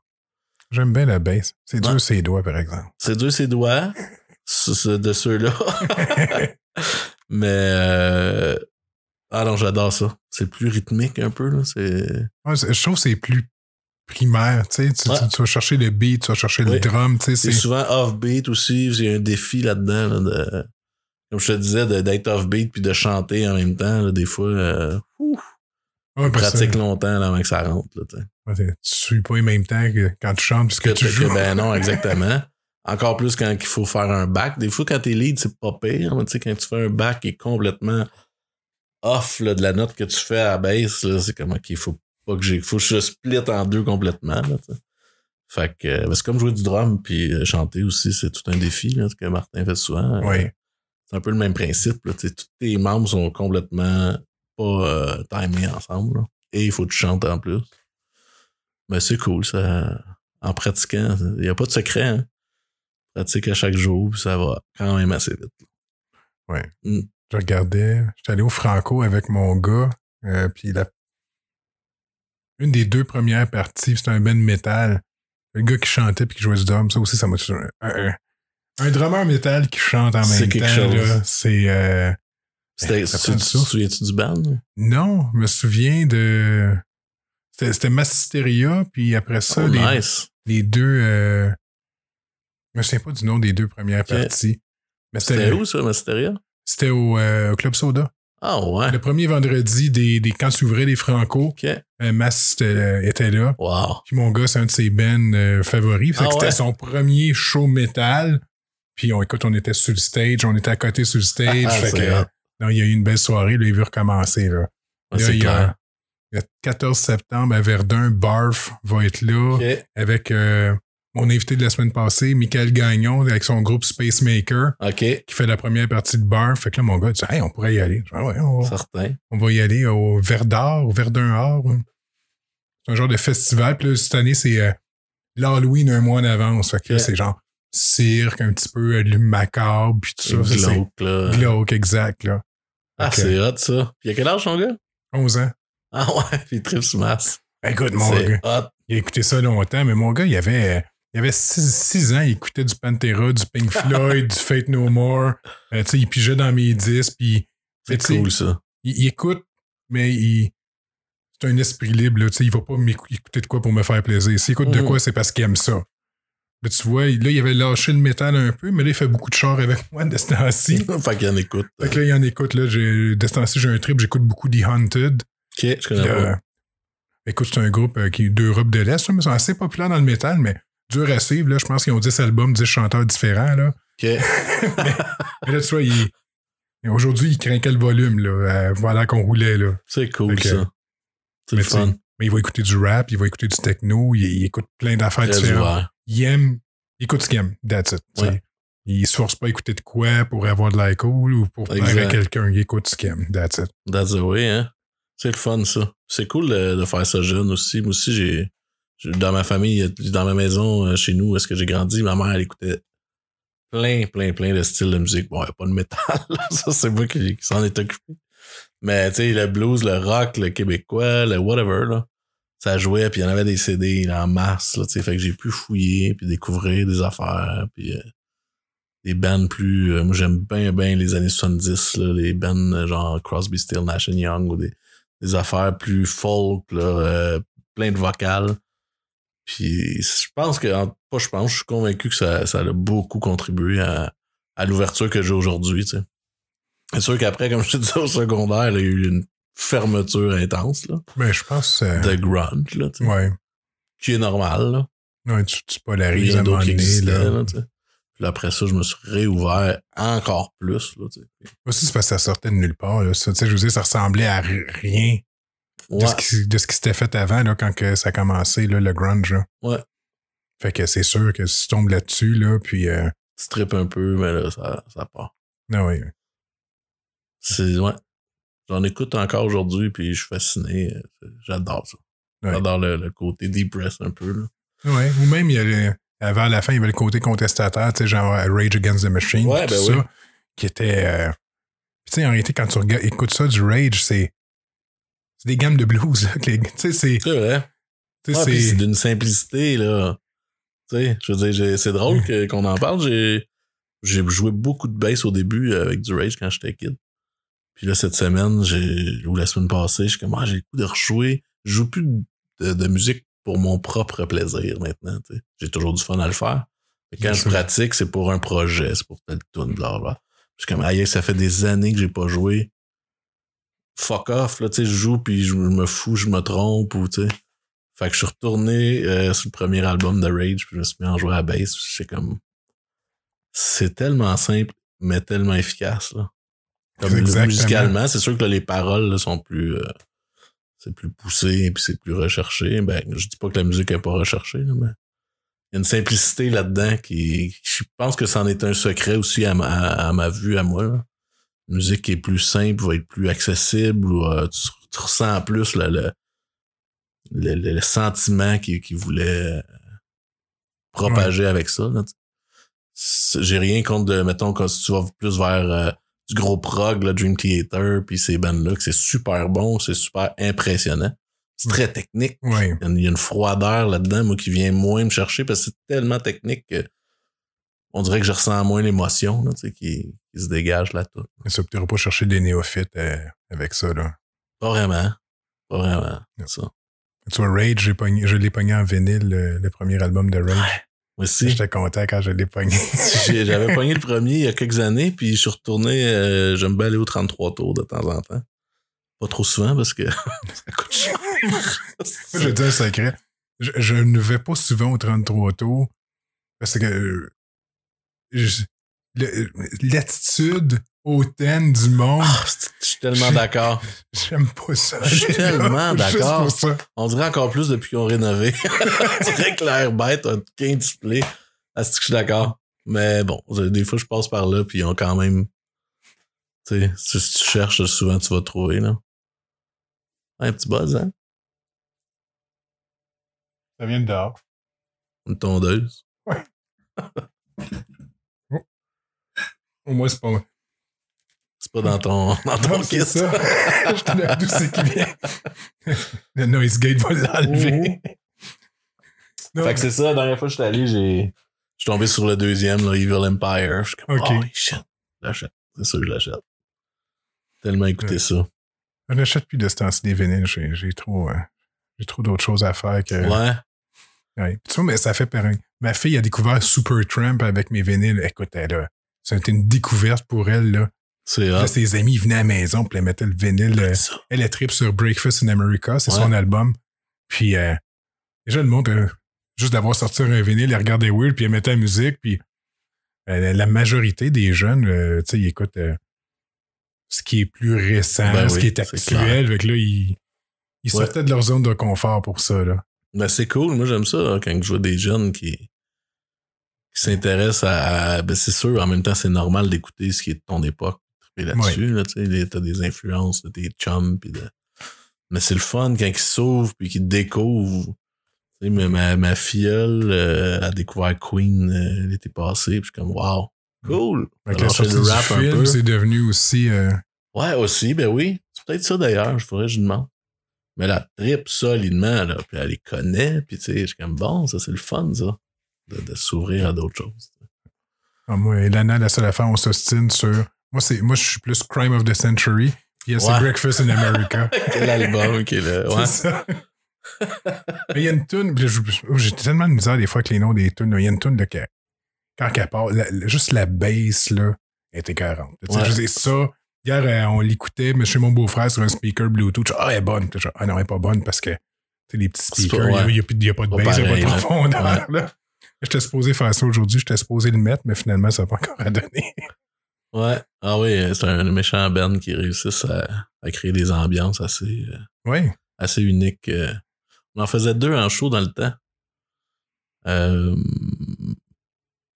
J'aime bien la bass. C'est dur Ouais. ses doigts, par exemple. C'est dur ses doigts, de ceux-là. Mais euh, ah non, j'adore ça. C'est plus rythmique un peu là. Ouais, je trouve que c'est plus primaire. Tu, sais, tu, Ouais. tu- tu vas chercher le beat, tu vas chercher le drum. tu sais, c'est souvent off-beat aussi. Il y a un défi là-dedans là, de comme je te disais d'être off-beat puis de chanter en même temps. là, des fois, euh, Ouais, pratique longtemps là, avant que ça rentre. Là, tu tu suis pas en même temps que quand tu chantes puisque que, tu que- joues. ben non, exactement. Encore plus quand il faut faire un back. Des fois, quand t'es lead, c'est pas pire. mais Tu sais, quand tu fais un back qui est complètement off là, de la note que tu fais à la basse, là, c'est comme qu'il faut pas que j'ai. Faut que je split en deux complètement. Là, fait que euh, c'est comme jouer du drum puis euh, chanter aussi, c'est tout un défi, là, ce que Martin fait souvent. Euh, Oui. C'est un peu le même principe. Là, tous tes membres sont complètement pas euh, timés ensemble. là. Et il faut que tu chantes en plus. Mais c'est cool, ça. En pratiquant, il n'y a pas de secret. Hein. Pratique à chaque jour, puis ça va quand même assez vite. Je regardais, j'étais allé au Franco avec mon gars, euh, puis la... une des deux premières parties, c'était un band métal. Le gars qui chantait puis qui jouait du drum, ça aussi, ça m'a toujours- un, un, un drummer métal qui chante en même quelque temps, c'est... euh, C'était, tu, te souviens-tu du band? Non, je me souviens de... C'était c'était Massisteria, puis après ça, Oh, les, nice. les deux... euh, Je me souviens pas du nom des deux premières parties. Mais C'était où, ça, Masteria? c'était au, euh, au Club Soda. Ah, ouais. Le premier vendredi, des, des, quand tu ouvrais les Franco, OK. euh, Mass était, euh, était là. Wow. Puis mon gars, c'est un de ses bands euh, favoris. Ah c'était son premier show métal. Puis on, écoute, on était sur le stage, on était à côté sur le stage. Ah, fait c'est que, hot. non, il y a eu une belle soirée, là, il veut recommencer. Là. Il, y a, le 14 septembre à Verdun, Barf va être là avec euh, mon invité de la semaine passée, Michael Gagnon, avec son groupe Spacemaker, OK. qui fait la première partie de Barf. Fait que là, mon gars dit Hey, on pourrait y aller. Dis, Ah ouais, on va. Certain. On va y aller au Verdard, au Verdun Art. C'est un genre de festival. Puis là, cette année, c'est euh, l'Halloween un mois en avance. Fait que là, c'est genre cirque, un petit peu euh, macabre, puis tout ça. Glauque, là. glauque, exact, là. Ah, c'est hot, ça. Puis il a quel âge, ton gars? 11 ans. Ah, ouais. Puis il tripe masse. Écoute, mon gars, hot. il a écouté ça longtemps, mais mon gars, il avait... il avait 6 ans, il écoutait du Pantera, du Pink Floyd, du Fate No More. Euh, tu sais, il pigeait dans mes disques, puis C'est cool, ça. il, il écoute, mais il. C'est un esprit libre, là. Tu sais, il va pas m'écou- écouter de quoi pour me faire plaisir. S'il écoute de Mhm. quoi, c'est parce qu'il aime ça. Tu vois, là, il avait lâché le métal un peu, mais là, il fait beaucoup de chars avec moi de ce temps-ci. fait qu'il en écoute. fait que là, il en écoute, là. j'ai- De ce temps-ci, j'ai un trip, j'écoute beaucoup The Haunted. Ok, je connais euh, écoute, c'est un groupe euh, qui d'Europe de l'Est, mais ils sont assez populaires dans le métal, mais dur à suivre, là. Je pense qu'ils ont 10 albums, 10 chanteurs différents, là. Ok. Mais là, tu vois, il- aujourd'hui, il craquait le volume, là. euh, voilà qu'on roulait, là. C'est cool, que- ça. C'est Mais fun. Mais il va écouter du rap, il va écouter du techno, il, il écoute plein d'affaires Très différentes. ouvert. Il aime, il écoute ce qu'il aime. That's it. Ouais. Il se force pas à écouter de quoi pour avoir de la cool ou pour plaire à quelqu'un. Il écoute ce qu'il aime. That's it. That's the way, hein. C'est le fun, ça. C'est cool de, de faire ça jeune aussi. Moi aussi, j'ai- dans ma famille, dans ma maison, euh, chez nous, où est-ce que j'ai grandi, ma mère, elle écoutait plein, plein, plein de styles de musique. Bon, il y a pas de métal, là. ça, c'est moi qui, s'en est occupé. Mais, tu sais, le blues, le rock, le québécois, le whatever, là. Ça jouait, puis il y en avait des CD là, en masse, là, tu sais. Fait que j'ai pu fouiller, puis découvrir des affaires, puis euh, des bands plus... euh, moi, j'aime bien, bien les années 70, là, les bands euh, genre Crosby, Still, Nash Young, ou des, des affaires plus folk, là, euh, plein de vocales. Puis je pense que, pas je pense, je suis convaincu que ça, ça a beaucoup contribué à, à l'ouverture que j'ai aujourd'hui, tu sais. C'est sûr qu'après, comme je te disais au secondaire, là, il y a eu une fermeture intense, là, Mais je pense. euh, de grunge, là, tu sais, ouais. qui est normal, là. Ouais, tu, tu polarises à un qui Là. là, tu sais. Puis après ça, je me suis réouvert encore plus. Là, tu sais. Aussi, c'est parce que ça sortait de nulle part. Là. Ça, tu sais, je veux dire, ça ressemblait à ri- de ce qui, de ce qui s'était fait avant, là, quand que ça a commencé, là, le grunge. Là. Ouais. Fait que c'est sûr que si tu tombes là-dessus, là, puis... Euh, tu tripes un peu, mais là, ça, ça part. ah oui. C'est, ouais. J'en écoute encore aujourd'hui, puis je suis fasciné. J'adore ça. Ouais. J'adore le, le côté deep breath un peu. Là. Ouais. Ou même, il y a le- avant la fin, il y avait le côté contestataire, tu sais, genre euh, Rage Against the Machine, Ouais, tout ben ça, oui. qui était... euh, puis tu sais, en réalité, quand tu regardes, écoutes ça, du Rage, c'est... C'est des gammes de blues, Tu sais, c'est... C'est vrai. tu sais, Ouais, c'est- d'une simplicité, là. Tu sais, je veux dire, c'est drôle qu'on en parle. J'ai, j'ai joué beaucoup de bass au début avec du Rage quand j'étais kid. Puis là, cette semaine, j'ai, ou la semaine passée, je suis comme, ah, j'ai le coup de rejouer. Je joue plus de, de musique pour mon propre plaisir maintenant. J'ai toujours du fun à le faire. Mais quand je pratique, c'est pour un projet, c'est pour telle tune, blablabla. Je suis comme, aïe, ça fait des années que j'ai pas joué. Fuck off, là, tu sais, je joue puis je me fous, je me trompe ou, tu sais. Fait que je suis retourné euh, sur le premier album de Rage, puis je me suis mis à jouer à la bass. C'est comme. C'est tellement simple, mais tellement efficace, là. Comme musicalement, c'est sûr que là, les paroles là, sont plus. euh, c'est plus poussé, puis c'est plus recherché. Ben, je dis pas que la musique est pas recherchée, là, mais. Il y a une simplicité là-dedans qui. Je pense que c'en est un secret aussi à ma, à ma vue, à moi, là. Musique qui est plus simple va être plus accessible ou euh, tu, tu ressens plus le, le, le, le- le sentiment qu'il qu'il voulait euh, propager avec ça. J'ai rien contre de, mettons, quand tu vas plus vers euh, du gros prog, là, Dream Theater, puis ces bandes-là, que c'est super bon, c'est super impressionnant. C'est très technique. Ouais. Il y a une- froideur là-dedans, moi, qui vient moins me chercher parce que c'est tellement technique que on dirait que je ressens moins l'émotion qui, qui se dégage là tout. Mais ça, tu pas chercher des néophytes euh, avec ça, là. Pas vraiment. Pas vraiment. Non. Ça. Tu vois, Rage, je l'ai pogné en vinyle, le, le premier album de Rage. Moi aussi. J'étais content quand je l'ai pogné. J'avais pogné le premier il y a quelques années, puis je suis retourné, euh, j'aime bien aller au 33 tours de temps en temps. Pas trop souvent parce que ça coûte cher. Moi, je vais te dire un secret. Je, je ne vais pas souvent au 33 tours parce que euh, je- l'attitude hautaine du monde, Ah, je suis tellement d'accord. j'aime pas ça. Je suis tellement d'accord. On dirait encore plus depuis qu'ils ont rénové. On dirait que l'air bête a 15 display. Ah, que je suis d'accord? Mais bon, des fois, je passe par là, puis ils ont quand même. Tu sais, si tu cherches, souvent, tu vas trouver, là. Un petit buzz, hein? Ça vient de dehors. Une tondeuse. Au moins, c'est pas. C'est pas dans ton, dans ton Non, kit. ça. Je te le d'où c'est qui vient? Le noise gate va l'enlever. Non, Fait que c'est ça, la dernière fois que je suis allé, j'ai. Je suis tombé sur le deuxième, là, Evil Empire. Je suis comme, Ok. oh shit, je l'achète. C'est sûr que je l'achète. Tellement écouté Ouais. ça. Je n'achète plus de ce temps-ci des vinyles. J'ai j'ai trop, euh, j'ai trop d'autres choses à faire que. Ouais. Ouais. Tu vois, mais ça fait pareil. Ma fille a découvert Supertramp avec mes vinyles. Écoute, elle a. Ça a été une découverte pour elle, là. C'est Là, ses amis venaient à la maison, puis elle mettait le vinyle. euh, elle est trip sur Breakfast in America, c'est Ouais. son album. Puis, euh, déjà, le monde, euh, juste d'avoir sorti un vinyle, elle regardait Weird, puis elle mettait la musique, puis euh, la majorité des jeunes, tu sais, ils écoutent ce qui est plus récent, Ben ce oui, qui est actuel. Fait que là, ils, ils Ouais. sortaient de leur zone de confort pour ça, là. Ben, c'est cool. Moi, j'aime ça hein, quand je vois des jeunes qui, qui s'intéressent à. à- ben, c'est sûr, en même temps, c'est normal d'écouter ce qui est de ton époque. là-dessus, là, tu sais, t'as des influences de tes chums. Puis de... Mais c'est le fun quand ils s'ouvrent puis qu'ils découvrent. Tu sais, ma, ma filleule euh, a découvert Queen euh, l'été passé. Puis je suis comme, wow, cool. Fait que Alors, la le rap un film, peu. c'est devenu aussi... euh, Ouais, aussi, ben oui. C'est peut-être ça d'ailleurs, je que je demande. Mais la trip solidement, là, puis elle les connaît, puis tu sais, je suis comme bon, ça c'est le fun, ça. De, de s'ouvrir à d'autres choses. ah, moi et Lana, la seule affaire, on s'ostine sur... Moi, c'est, moi, je suis plus Crime of the Century. Puis elle, c'est Ouais. Breakfast in America. Quel album qui est là. Ouais. C'est ça. Mais il y a une tune, je- j'ai tellement de misère des fois avec les noms des tunes. Il y a une tune de quand elle part, la- juste la bass, là, était 40. Ouais. Je ça. Hier, euh, on l'écoutait, mais chez mon beau-frère sur un speaker Bluetooth. Ah, elle est bonne. Ah non, elle est pas bonne parce que les petits speakers, ouais. il n'y a, il y a pas de bass, il n'y a pas de profondeur. Là. J'étais supposé faire ça aujourd'hui, j'étais supposé le mettre, mais finalement, ça n'a pas encore à donner. Ouais. Ah oui, c'est un méchant band qui réussissent à, à créer des ambiances assez, euh, Oui. assez uniques. euh. On en faisait deux en show dans le temps. Euh,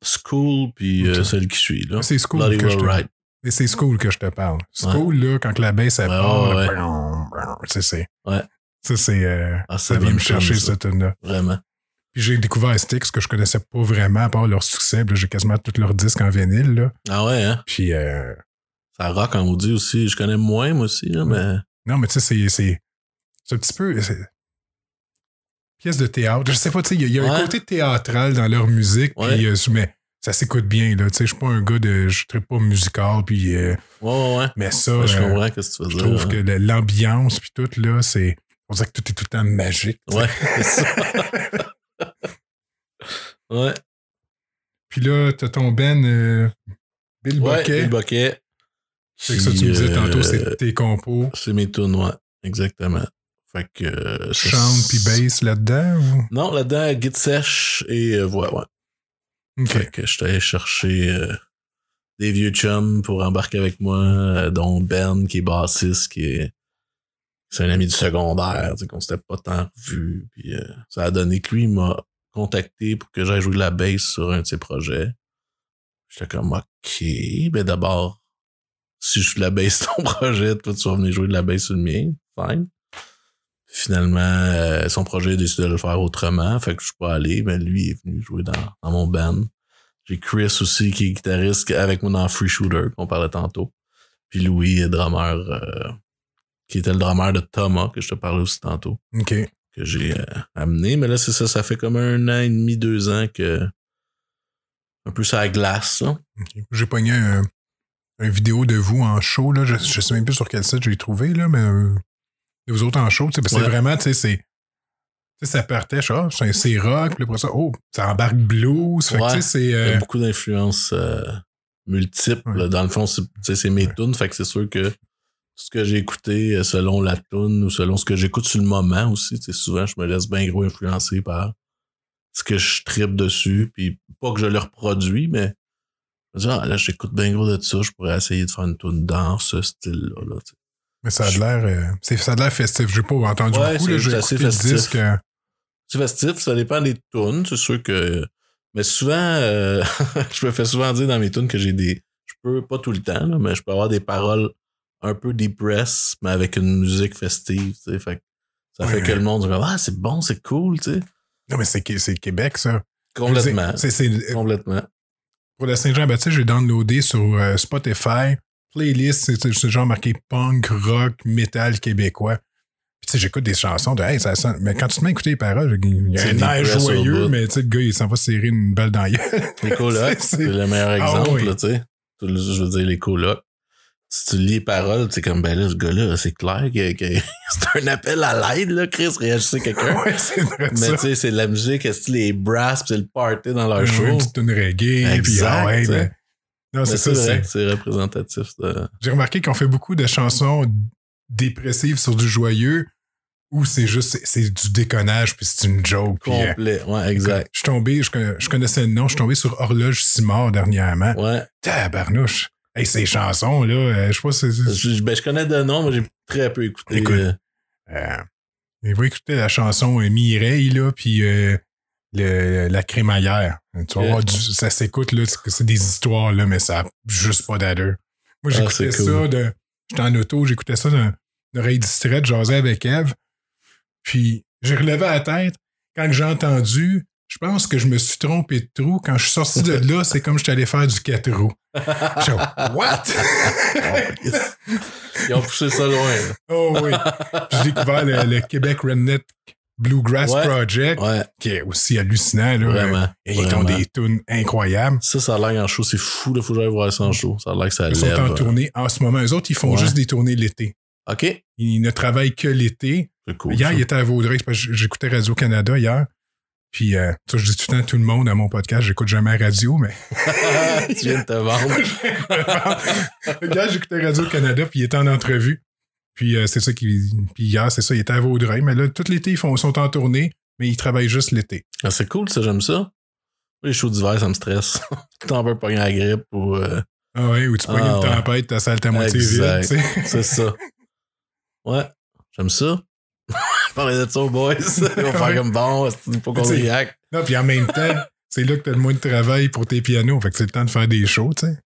School, puis euh, Ok. celle qui suit, là. C'est School Bloody que je te Right. Et c'est School que je te parle. School, là, quand la baisse, elle Ouais, part, là, c'est, c'est. Ouais. Ça, c'est, euh, Ah, ça vient me chercher, tune, ça. cette tune-là. Vraiment. Puis j'ai découvert Styx, que je connaissais pas vraiment, à part leur succès. J'ai quasiment tous leurs disques en vinyle, là. Ah ouais, hein? Puis, euh, Ça rock en maudit aussi. Je connais moins, moi aussi, là, mais. non, mais tu sais, c'est, c'est, un petit peu, pièce de théâtre. Je sais pas, tu sais, il y a, il y a un côté théâtral dans leur musique, Ouais. puis, euh, mais ça s'écoute bien, là. Tu sais, je suis pas un gars de, je suis pas musical, puis, euh, Ouais, ouais, ouais. mais ça, je comprends ce que tu veux je dire. trouve que l'ambiance, puis tout, là, c'est, on dirait que tout est tout le temps magique. Ouais, c'est ça. ouais. Puis là, t'as ton Ben, euh, Bill Ouais, Boquet. Bill Boquet. C'est que ça, tu me disais tantôt, euh, c'est tes compos. C'est mes ouais. Exactement. Fait que. euh, Chante puis bass là-dedans ou? Non, là-dedans, guide sèche et euh, voix, ouais. Fait que j'étais allé chercher euh, des vieux chums pour embarquer avec moi, euh, dont Ben, qui est bassiste, qui est. C'est un ami du secondaire, tu sais, qu'on s'était pas tant vu. Puis euh, ça a donné que lui, il m'a contacté pour que j'aille jouer de la bass sur un de ses projets. J'étais comme OK, ben d'abord, si je joue de la bass ton projet, toi tu vas venir jouer de la bass sur le mien. Fine. Finalement, euh, son projet a décidé de le faire autrement. Fait que je suis pas allé, mais lui est venu jouer dans, dans mon band. J'ai Chris aussi, qui est guitariste avec moi dans Free Shooter, qu'on parlait tantôt. Puis Louis, est drummer, euh, qui était le drummer de Thomas, que je te parlais aussi tantôt, OK. Que j'ai euh, amené. Mais là, c'est ça, ça fait comme un an et demi, deux ans que. Un peu ça glace. J'ai pogné un, un vidéo de vous en show, là. Je, je sais même plus sur quel site je l'ai trouvé, là, mais euh, de vous autres en show, que Ouais. c'est vraiment, tu sais, c'est. Ça partait, ah, c'est rock, puis après ça, oh, ça embarque blues. Fait que, Ouais. sais, c'est. Il y euh, a beaucoup d'influences euh, multiples. Ouais. Dans le fond, c'est mes tunes, fait que c'est sûr que ce que j'ai écouté euh, selon la tune ou selon ce que j'écoute sur le moment aussi, tu sais, souvent je me laisse bien gros influencer par ce que je tripe dessus, puis pas que je le reproduis, mais je me dis, ah, là j'écoute bien gros de ça, je pourrais essayer de faire une tune dans ce style-là. Là, tu sais. mais ça a l'air. euh, ça a l'air festif. J'ai pas entendu Ouais, beaucoup. J'ai écouté le festif. disque. euh, C'est festif, ça dépend des tunes, c'est sûr que. Mais souvent, euh, je me fais souvent dire dans mes tunes que j'ai des. Je peux, pas tout le temps, là, mais je peux avoir des paroles un peu depress, mais avec une musique festive, tu sais. Fait ça fait que le monde dit Ah, c'est bon, c'est cool, tu sais. Non, mais c'est c'est Québec, ça. Complètement. C'est- c'est- Complètement. Pour la Saint-Jean-Baptiste, j'ai downloadé sur euh, Spotify. Playlist, c'est genre marqué punk, rock, metal québécois. Puis tu sais, j'écoute des chansons de Hey, ça sonne. Mais quand tu te mets à écouter les paroles, il y a C'est un air joyeux, mais tu sais, le gars, il s'en va serrer une balle dans la gueule. Les colocs, C'est- le meilleur exemple, oui. là, tu sais. Le- Je veux dire, les colocs. Si tu lis les paroles, c'est comme, ben là, ce gars-là, c'est clair que, que c'est un appel à l'aide, là, Chris, réagissez quelqu'un. ouais, c'est Mais tu sais, c'est la musique, c'est les brass, pis c'est le party dans leur show? une petite tune reggae, puis Exact, ah ouais, mais- Non, c'est c'est ça. vrai, c'est- c'est représentatif. J'ai remarqué qu'on fait beaucoup de chansons dépressives sur du joyeux où c'est juste, c'est- c'est du déconnage, puis c'est une joke. puis, euh, Complet, ouais, exact. Je suis tombé, je connaissais le nom, je suis tombé sur Horloge Simard dernièrement. Ouais. Tabarnouche. Hey, ces chansons, là, euh, je sais pas si c'est. Je, ben, je connais de nom, mais j'ai très peu écouté. Écoute. euh, Euh, il va écouter la chanson Mireille, là, puis euh, le- la crémaillère. Tu vas voir, du- ça s'écoute, là, c'est des histoires, là, mais ça a juste pas d'allure. Moi, Ah, j'écoutais ça cool. de. J'étais en auto, j'écoutais ça d'une oreille distraite, j'asais avec Eve. Puis j'ai relevé la tête. Quand j'ai entendu, je pense que je me suis trompé de trou. Quand je suis sorti de là, c'est comme je suis allé faire du 4 roues. J'ai What? Ils ont poussé ça loin. là. oh oui. J'ai découvert le, le Québec Redneck Bluegrass Ouais. Project, Ouais, qui est aussi hallucinant. Là. vraiment. Et ils ont des tunes incroyables. Ça, ça a l'air en show. C'est fou, là. Faut que j'aille voir ça en show. Ça a l'air que ça Ils sont en euh. tournée en ce moment. Eux autres, ils font Ouais. juste des tournées l'été. OK. Ils ne travaillent que l'été. Cool. hier, ça. il était à Vaudreuil. J'écoutais Radio-Canada hier. Puis, euh, ça, je dis tout le temps à tout le monde à mon podcast, j'écoute jamais la radio, mais tu viens de te vendre. le gars, j'écoutais Radio-Canada, puis il était en entrevue. Puis euh, c'est ça qui. Puis hier, c'est ça, il était à Vaudreuil. Mais là, tout l'été, ils font, sont en tournée, mais ils travaillent juste l'été. Ah, c'est cool, ça, j'aime ça. Les shows d'hiver, ça me stresse. T'en veux pogner la grippe ou. euh, Ah ouais, ou tu pognes Ah une ouais. tempête, ta salle à moitié vide, Exact. tu sais. C'est ça. Ouais, j'aime ça. Parler de ça aux boys. Ils vont faire comme bon, c'est pas qu'on réacte. Non, puis en même temps, c'est là que t'as le moins de travail pour tes pianos. Fait que c'est le temps de faire des shows, tu sais.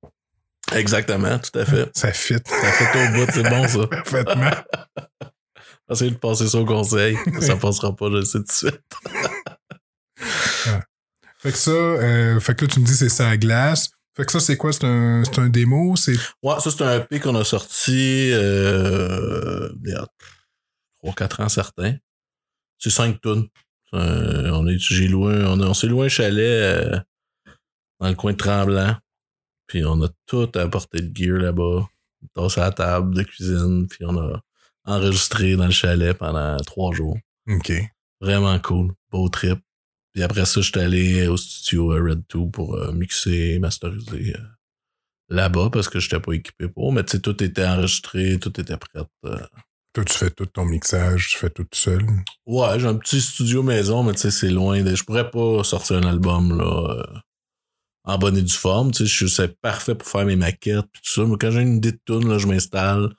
Exactement, tout à fait. Ça fit Ça fait au bout, c'est bon ça. parfaitement. Essayez de passer ça au conseil. Ça passera pas, je le sais tout de suite. Fait que ça, euh, fait que là, tu me dis c'est ça à glace. Fait que ça, c'est quoi? C'est un, c'est un démo? C'est. Ouais, ça, c'est un EP qu'on a sorti euh, 3-4 ans certains. C'est 5 tonnes. on est, j'ai loué, un- on, on s'est loué un chalet euh, dans le coin de Tremblant. Puis on a tout apporté de gear là-bas. Tasse à la table de cuisine. Puis on a enregistré dans le chalet pendant 3 jours. OK. Vraiment cool. Beau trip. Puis après ça, j'étais allé au studio euh, Red 2 pour euh, mixer, masteriser euh, là-bas parce que j'étais pas équipé pour. Mais tu sais, tout était enregistré, tout était prêt. Toi, tu fais tout ton mixage, tu fais tout seul? Ouais, j'ai un petit studio maison, mais tu sais, c'est loin. Je pourrais pas sortir un album là euh, en bonne et due forme. Tu sais, c'est parfait pour faire mes maquettes puis tout ça. Mais quand j'ai une idée de là, je m'installe.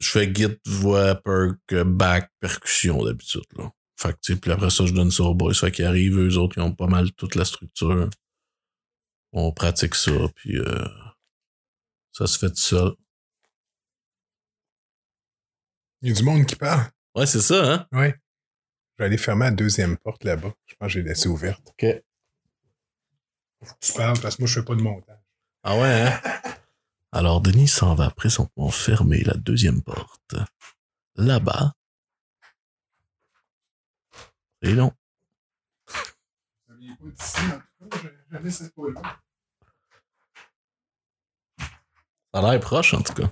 Je fais git, voix, perk, back, percussion d'habitude. Là. Fait que, tu sais, puis après ça, je donne ça aux boys. Fait qu'ils arrivent, eux autres, ils ont pas mal toute la structure. On pratique ça, puis euh, ça se fait tout seul. Il y a du monde qui parle. Ouais, c'est ça, hein? Ouais. Je vais aller fermer la deuxième porte là-bas. Je pense que j'ai laissé ouverte. OK. Tu parles parce que moi, je fais pas de montage. Ah ouais, hein? Alors, Denis s'en va présentement fermer la deuxième porte. Là-bas. Et non. Ça a l'air proche, en tout cas.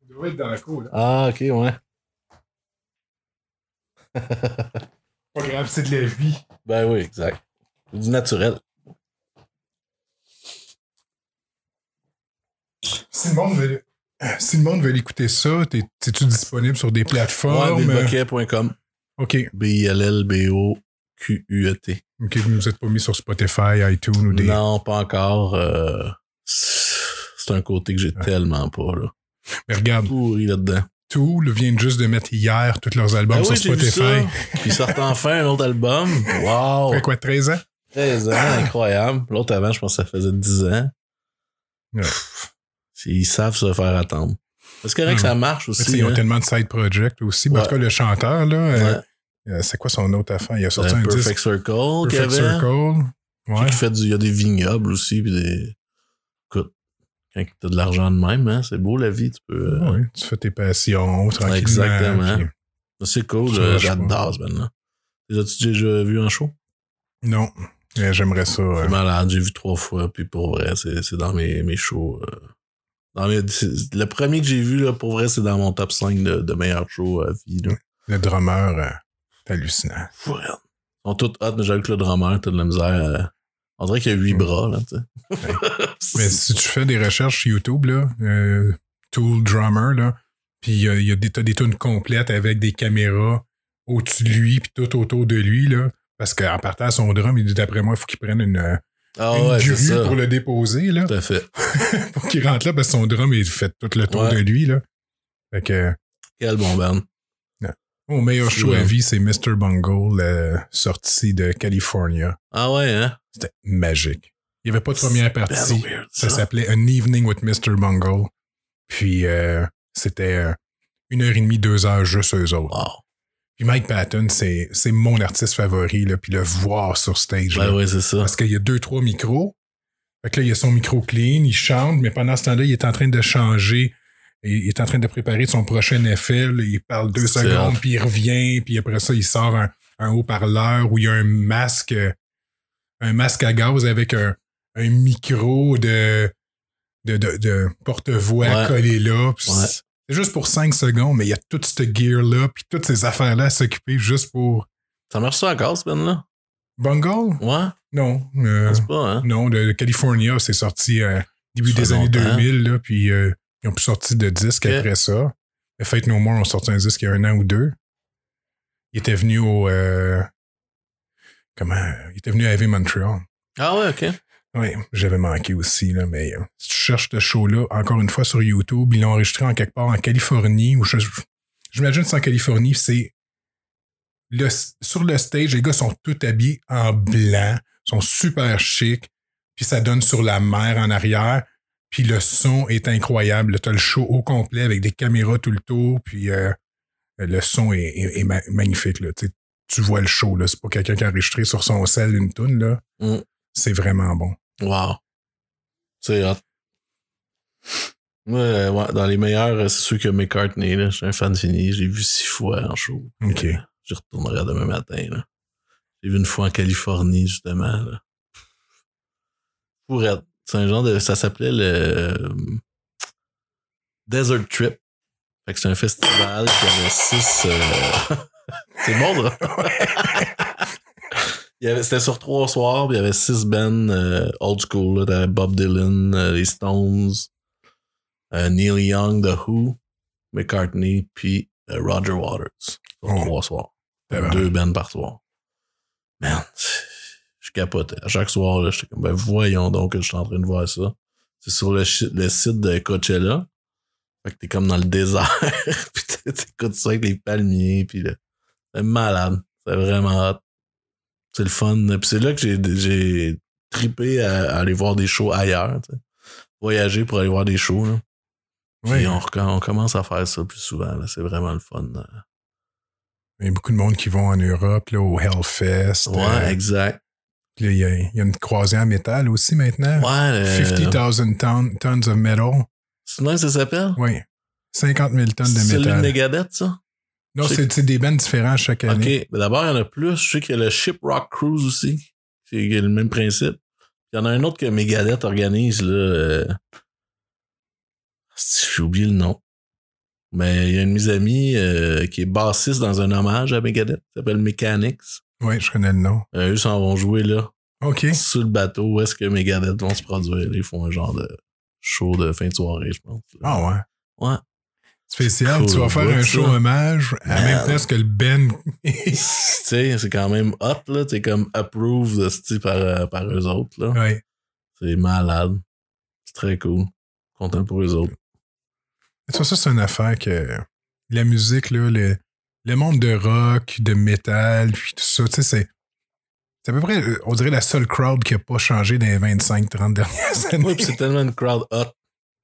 Il doit être dans la cour, là. Ah, ok, ouais. Pas grave, c'est de la vie. Ben oui, exact. C'est du naturel. Si le monde veut, si le monde veut écouter ça, t'es- es-tu disponible sur des plateformes? OK. B-I-L-L-B-O-Q-U-E-T. OK, vous nous êtes pas mis sur Spotify, iTunes ou des. Non, pas encore. euh, c'est un côté que j'ai tellement pas, là. Mais regarde, Pourri là-dedans. Tool vient juste de mettre hier tous leurs albums Ah sur oui, Spotify. ils sortent enfin un autre album. Wow! Ça fait quoi, 13 ans? 13 ans, incroyable. L'autre avant, je pense que ça faisait 10 ans. Ouais. Pff, Ils savent se faire attendre. C'est correct que ça marche tu sais, aussi. ils ont hein. tellement de side projects aussi. Ben, En tout cas, le chanteur, là, euh, Ouais. euh, c'est quoi son autre affaire? Il a sorti Euh, un Perfect disque. Circle, Perfect. Circle. Ouais. Qui fait du, il y a des vignobles aussi. Puis des... Quand t'as de l'argent de même, hein, c'est beau la vie. Tu peux. euh, Ouais, tu fais tes passions tranquillement. Exactement. puis- C'est cool. Euh, J'adore ce band-là. Les as-tu déjà vu en show? Non, j'aimerais ça. euh, C'est malade, j'ai vu trois fois, puis pour vrai, c'est dans mes, mes shows. euh, dans mes- c'est- le premier que j'ai vu, là, pour vrai, c'est dans mon top 5 de, de meilleurs shows à vie. Là. Le drummer, euh, c'est hallucinant. Fou, raide. Ils sont tous hot, mais j'avoue que le drummer, t'as de la misère. On dirait qu'il y a huit bras, là. Mais si tu fais des recherches sur YouTube, là, euh, Tool Drummer, là, puis il y a, y a des, t'as des tunes complètes avec des caméras au-dessus de lui, puis tout autour de lui, là. Parce qu'en partant à son drum, il dit d'après moi, il faut qu'il prenne une, Ah une ouais, c'est grue ça. pour le déposer, là. Tout à fait. pour qu'il rentre là, parce que son drum, il fait tout le tour Ouais. de lui, là. Fait que, Quel bon band. mon meilleur show à vie, c'est Mr. Bungle, euh, sorti de California. Ah ouais, hein? C'était magique. Il n'y avait pas de première partie. weird, Ça s'appelait An Evening with Mr. Bungle. Puis euh, c'était euh, une heure et demie, deux heures juste eux autres. Wow. Puis Mike Patton, c'est mon artiste favori. Là, puis le voir sur stage. là. Ben ouais, c'est ça. Parce qu'il y a deux, trois micros. Fait que là, il y a son micro clean, il chante, mais pendant ce temps-là, il est en train de changer. Il est en train de préparer son prochain effet. là. il parle deux secondes, puis il revient, puis après ça, il sort un, un haut-parleur où il y a un masque, euh, un masque à gaz avec un, un micro de, de, de, de porte-voix Ouais. collé là. Ouais. C'est juste pour cinq secondes, mais il y a toute cette gear-là, puis toutes ces affaires-là à s'occuper juste pour Ça marche ça encore, ce band-là? Bungle? Ouais? Non. euh, pas, hein? non, de, California, c'est sorti euh, début des années longtemps. 2000, là, puis euh, ils ont plus sorti de disques Ok. après ça. Fate No More ont sorti un disque il y a un an ou deux. Il était venu au... euh, comment? Il était venu à Heavy Montreal. Ah ouais, ok. Oui, j'avais manqué aussi, là, mais euh, si tu cherches ce show-là, encore une fois sur YouTube, ils l'ont enregistré en quelque part en Californie, ou je- j'imagine que c'est en Californie, c'est le, sur le stage, les gars sont tous habillés en blanc, sont super chics, puis ça donne sur la mer en arrière, puis le son est incroyable. Tu as le show au complet avec des caméras tout le tour, puis euh, le son est, est- est ma- magnifique. Là. Tu sais, tu vois le show, là. c'est pas quelqu'un qui a enregistré sur son sel une toune, là. Mm. C'est vraiment bon. Wow. C'est hot. Ouais, ouais, dans les meilleurs, euh, c'est sûr que McCartney, là, je suis un fan fini. J'ai vu six fois en show. OK. Euh, J'y retournerai demain matin. là. J'ai vu une fois en Californie, justement. Là. Pour être. C'est un genre de. Ça s'appelait le Desert Trip. Fait que c'est un festival qui avait six. euh, c'est avait- C'était sur trois soirs, puis il y avait six bands euh, old school. Là. T'avais Bob Dylan, euh, les Stones, euh, Neil Young, The Who, McCartney, puis Roger Waters. Sur Oh. trois soirs. Deux bands par soir. Man, je capotais. À chaque soir, là, j'étais comme, ben voyons donc que je suis en train de voir ça. C'est sur le, le site de Coachella. Fait que t'es comme dans le désert. puis t'é- t'écoutes ça avec les palmiers. Puis là, c'est malade. C'est vraiment hot. C'est le fun. Puis c'est là que j'ai, j'ai trippé à, à aller voir des shows ailleurs. Voyager pour aller voir des shows. Là. Oui. on, commence à faire ça plus souvent. là. C'est vraiment le fun. là. Il y a beaucoup de monde qui vont en Europe, là, au Hellfest. Ouais, euh, exact. puis là, il y, a, il y a une croisière métal aussi maintenant. Ouais. euh, 50,000 tonnes, tons of metal. C'est ça s'appelle? Oui. 50 000 tonnes de C'est celui de métal. Megadeth, ça? Non, c'est- des bands différents chaque OK. année. Mais D'abord, il y en a plus. Je sais qu'il y a le Shiprock Cruise aussi. C'est le même principe. Il y en a un autre que Megadeth organise, là. euh, J'ai oublié le nom. Mais il y a une de mes amies euh, qui est bassiste dans un hommage à Megadeth. qui s'appelle Mechanics. Oui, je connais le nom. Euh, eux s'en vont jouer là, OK. sur le bateau où est-ce que Megadeth vont se produire. Ils font un genre de show de fin de soirée, je pense. Ah ouais. Ouais. Spécial, Cool tu vas faire bout, un ça. show hommage à Man. même place que le Ben. tu sais, c'est quand même hot, là. T'es comme approved par, euh, par eux autres, là. ouais. C'est malade. C'est très cool. Content pour eux autres. Tu vois, ça, c'est une affaire que la musique, là, le, le monde de rock, de métal, puis tout ça, tu sais, c'est. C'est à peu près, euh, on dirait, la seule crowd qui a pas changé dans les 25-30 dernières années. Oui, c'est tellement une crowd hot.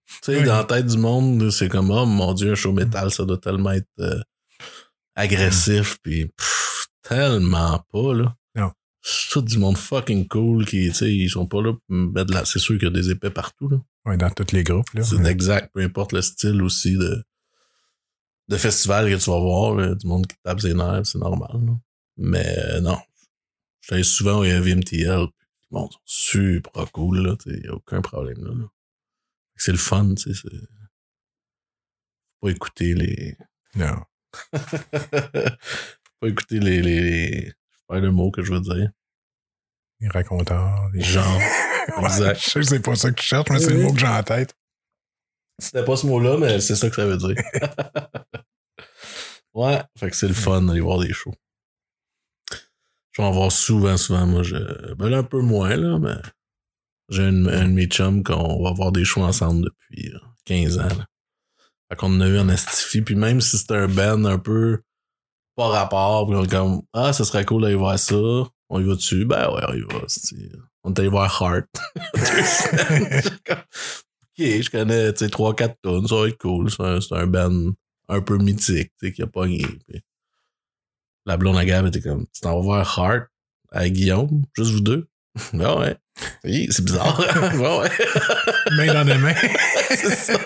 Tu sais, Oui. dans la tête du monde, c'est comme, oh mon dieu, un show metal, ça doit tellement être euh, agressif, puis pff, tellement pas, là. Non. C'est tout du monde fucking cool qui, tu sais, ils sont pas là pour mettre de la... C'est sûr qu'il y a des épais partout, là. Ouais, dans tous les groupes. Là. C'est exact, peu importe le style aussi de, de festival que tu vas voir, là, du monde qui tape ses nerfs, c'est normal. là. Mais euh, non. J'allais souvent au VMTL, puis le monde sont super cool, là, il n'y a aucun problème là. là. C'est le fun, tu sais. Faut pas écouter les. Non. Faut pas écouter les. les, perds le mot que je veux dire. Les raconteurs, les exact. je sais que c'est pas ça que tu cherches, mais c'est le mot que j'ai en tête. C'était pas ce mot-là, mais c'est ça que ça veut dire. ouais, fait que c'est le fun d'aller voir des shows. Je vais en voir souvent, souvent. Moi, je. Ben là, un peu moins, là, mais j'ai un, de mes chums qu'on va voir des shows ensemble depuis là, 15 ans. Là. Fait qu'on en a eu en Astifie, puis même si c'était un band un peu pas rapport, puis on est comme Ah, ce serait cool d'aller voir ça. On y va dessus? Ben ouais, on y va. On est allé voir Heart. Ok, je connais, tu sais, 3-4 tonnes, ça va être cool. C'est un, un band un peu mythique, qui a pogné. Puis la blonde à Gab était comme, tu t'en vas voir Heart avec Guillaume, juste vous deux? Ah ouais. Oui, c'est bizarre. ouais, ouais. Main dans les mains. c'est ça.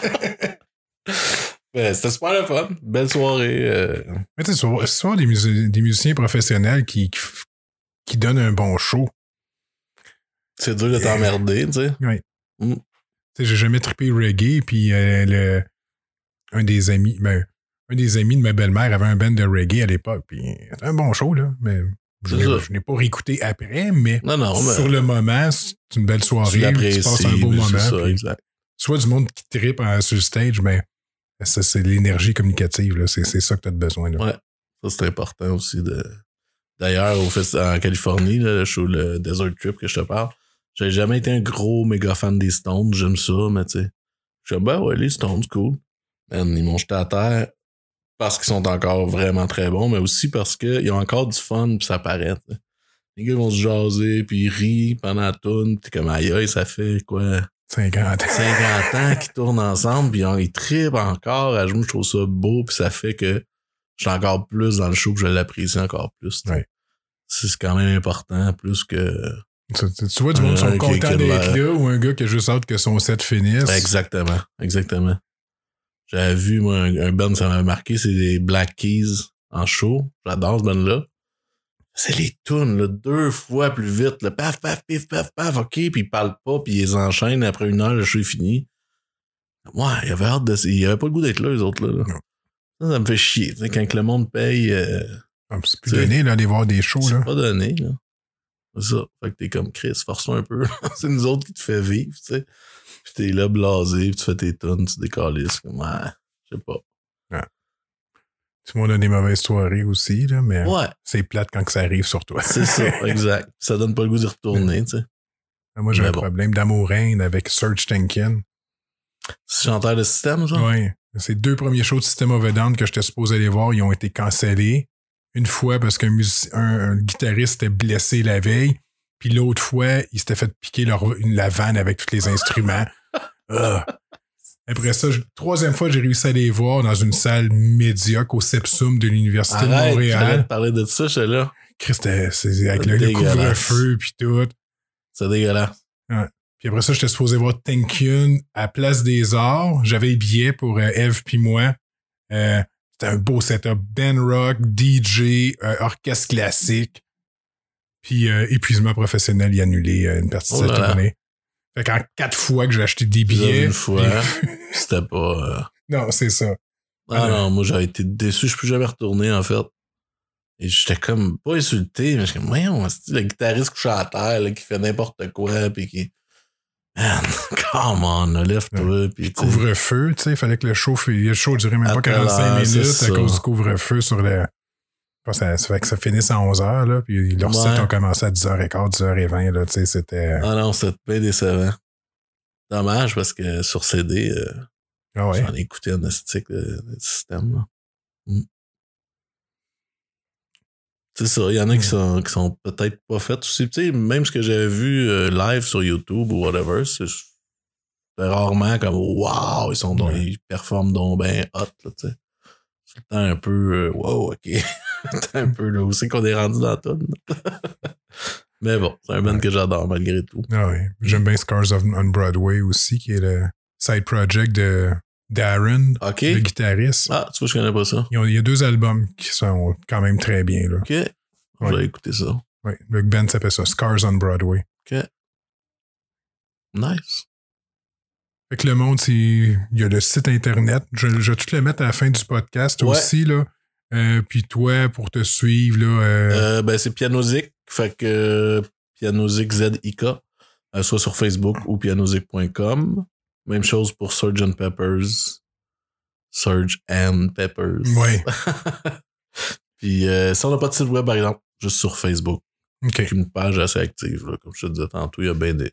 Mais c'était super le fun. Belle soirée. euh, Mais tu sais, souvent, des, musi- des musiciens professionnels qui, qui, donnent un bon show. c'est dur de t'emmerder, tu sais. Tu sais, j'ai jamais trippé reggae, puis euh, le, un des amis, ben, un des amis de ma belle-mère avait un band de reggae à l'époque, puis c'était un bon show, là, mais je n'ai pas réécouté après, mais Non, non, mais sur le moment, c'est une belle soirée, tu passes un beau moment. Ça, exact. soit du monde qui trippe en- sur le stage, mais c'est l'énergie communicative, c'est ça que tu as besoin. Là. Ouais. Ça, c'est important aussi de. D'ailleurs, en Californie, là, le show le Desert Trip que je te parle, J'ai jamais été un gros méga fan des Stones, j'aime ça, mais tu sais. Je dis, ben ouais, les Stones, cool. Man, ils m'ont jeté à terre parce qu'ils sont encore vraiment très bons, mais aussi parce qu'ils ont encore du fun, puis ça paraît. t'sais. Les gars vont se jaser, puis ils rient pendant la tourne, puis comme aïe, ça fait quoi? 50 50 ans qu'ils tournent ensemble, puis ils trippent encore. À je trouve ça beau, puis ça fait que je suis encore plus dans le show, que je l'apprécie encore plus. Ouais. C'est quand même important, plus que. Tu, vois du monde qui sont contents d'être là ou un gars qui a juste hâte que son set finisse. Exactement, exactement. J'avais vu, moi, un, un band, ça m'avait marqué, c'est les Black Keys en show. J'adore ce band-là. C'est les tunes, là, deux fois plus vite, là, paf, paf, pif, paf, paf, ok, puis ils parlent pas, puis ils enchaînent, après une heure, le show est fini. Ouais, il avait hâte de, il avait pas le goût d'être là, les autres, là. Ça, ça me fait chier, quand que le monde paye, euh, C'est plus C'est- donné là, d'aller voir des shows. c'est Là. pas donné, là. C'est ça. Fait que t'es comme Chris, force-toi un peu. c'est nous autres qui te fait vivre, tu sais. Puis t'es là blasé, puis tu fais tes tonnes, tu décalisses. Comme, ouais, je sais pas. Tout le monde a des mauvaises soirées aussi, là, mais Ouais, c'est plate quand que ça arrive sur toi. c'est ça, exact. Ça donne pas le goût d'y retourner, tu sais. Moi, j'ai un bon. problème d'amouraine avec Serge Tankin. C'est chanteur de système, ça? Ouais. Ces deux premiers shows de System of a Down que j'étais supposé aller voir, ils ont été cancellés. Une fois parce qu'un un, un guitariste était blessé la veille, puis l'autre fois, il s'était fait piquer leur, une, la vanne avec tous les instruments. Après ça, je- troisième fois, j'ai réussi à les voir dans une salle médiocre au Sepsum de l'Université de Montréal. te parler de ça, j'étais là. Christ, c'est avec le, couvre-feu puis tout. C'est dégueulasse. Puis après ça, j'étais supposé voir Tenkun à Place des Arts. J'avais les billets pour euh, Eve puis moi. Euh, c'était un beau setup. Ben Rock, DJ, euh, orchestre classique. Puis euh, épuisement professionnel, il a annulé euh, une partie Oh de là sa tournée. Fait qu'en quatre fois que j'ai acheté des billets. une fois. C'était pas. euh, non, c'est ça. Ah non, moi j'avais été déçu, je suis plus jamais retourné en fait. Et j'étais comme pas insulté, mais j'étais comme, voyons, c'est le guitariste couché à terre là, qui fait n'importe quoi, puis qui. Man, come on, lève-toi, sais. Couvre-feu, tu sais, il fallait que le show, le show durait même pas À telle 45 heure, c'est minutes à cause du couvre-feu sur le. Ça, ça fait que ça finisse à 11h, là, puis leurs Ouais. sites ont commencé à 10h15, 10h20, là, tu sais, c'était. Ah non, c'était bien décevant. Dommage parce que sur CD, euh, Ah ouais. j'en ai écouté un estique de, de système. là. Mm. C'est ça, il y en a qui sont, qui sont peut-être pas faites aussi. Tu sais, même ce que j'avais vu euh, live sur YouTube ou whatever, c'est rarement comme Wow, ils sont donc, Ouais. ils performent donc bien hot, là, tu sais. C'est le temps un peu euh, Wow, ok. C'est un peu là où c'est qu'on est rendu dans tonne. Mais bon, c'est un band Ouais. que j'adore malgré tout. Ah ouais. J'aime bien Scars of, on Broadway aussi, qui est le side project de Darren, Ok. le guitariste. Ah, tu vois, je connais pas ça. Ont- il y a deux albums qui sont quand même très bien. Là. Ok. Je vais écouter ça. Ouais. Le band s'appelle ça Scars on Broadway. Nice. Fait que le monde, il y a le site internet. Je, je vais tout le mettre à la fin du podcast Ouais. aussi. Là. Euh, puis toi, pour te suivre, là, euh, Euh, ben, c'est Pianozik. Fait que Pianozik Z-I-K. soit sur Facebook ou pianozik.com. Même chose pour Sgt. Peppers. Surge and Peppers. Ouais. Puis euh, si on n'a pas de site web, par exemple, juste sur Facebook. OK. Une page assez active. là. Comme je te disais tantôt, il y a bien des.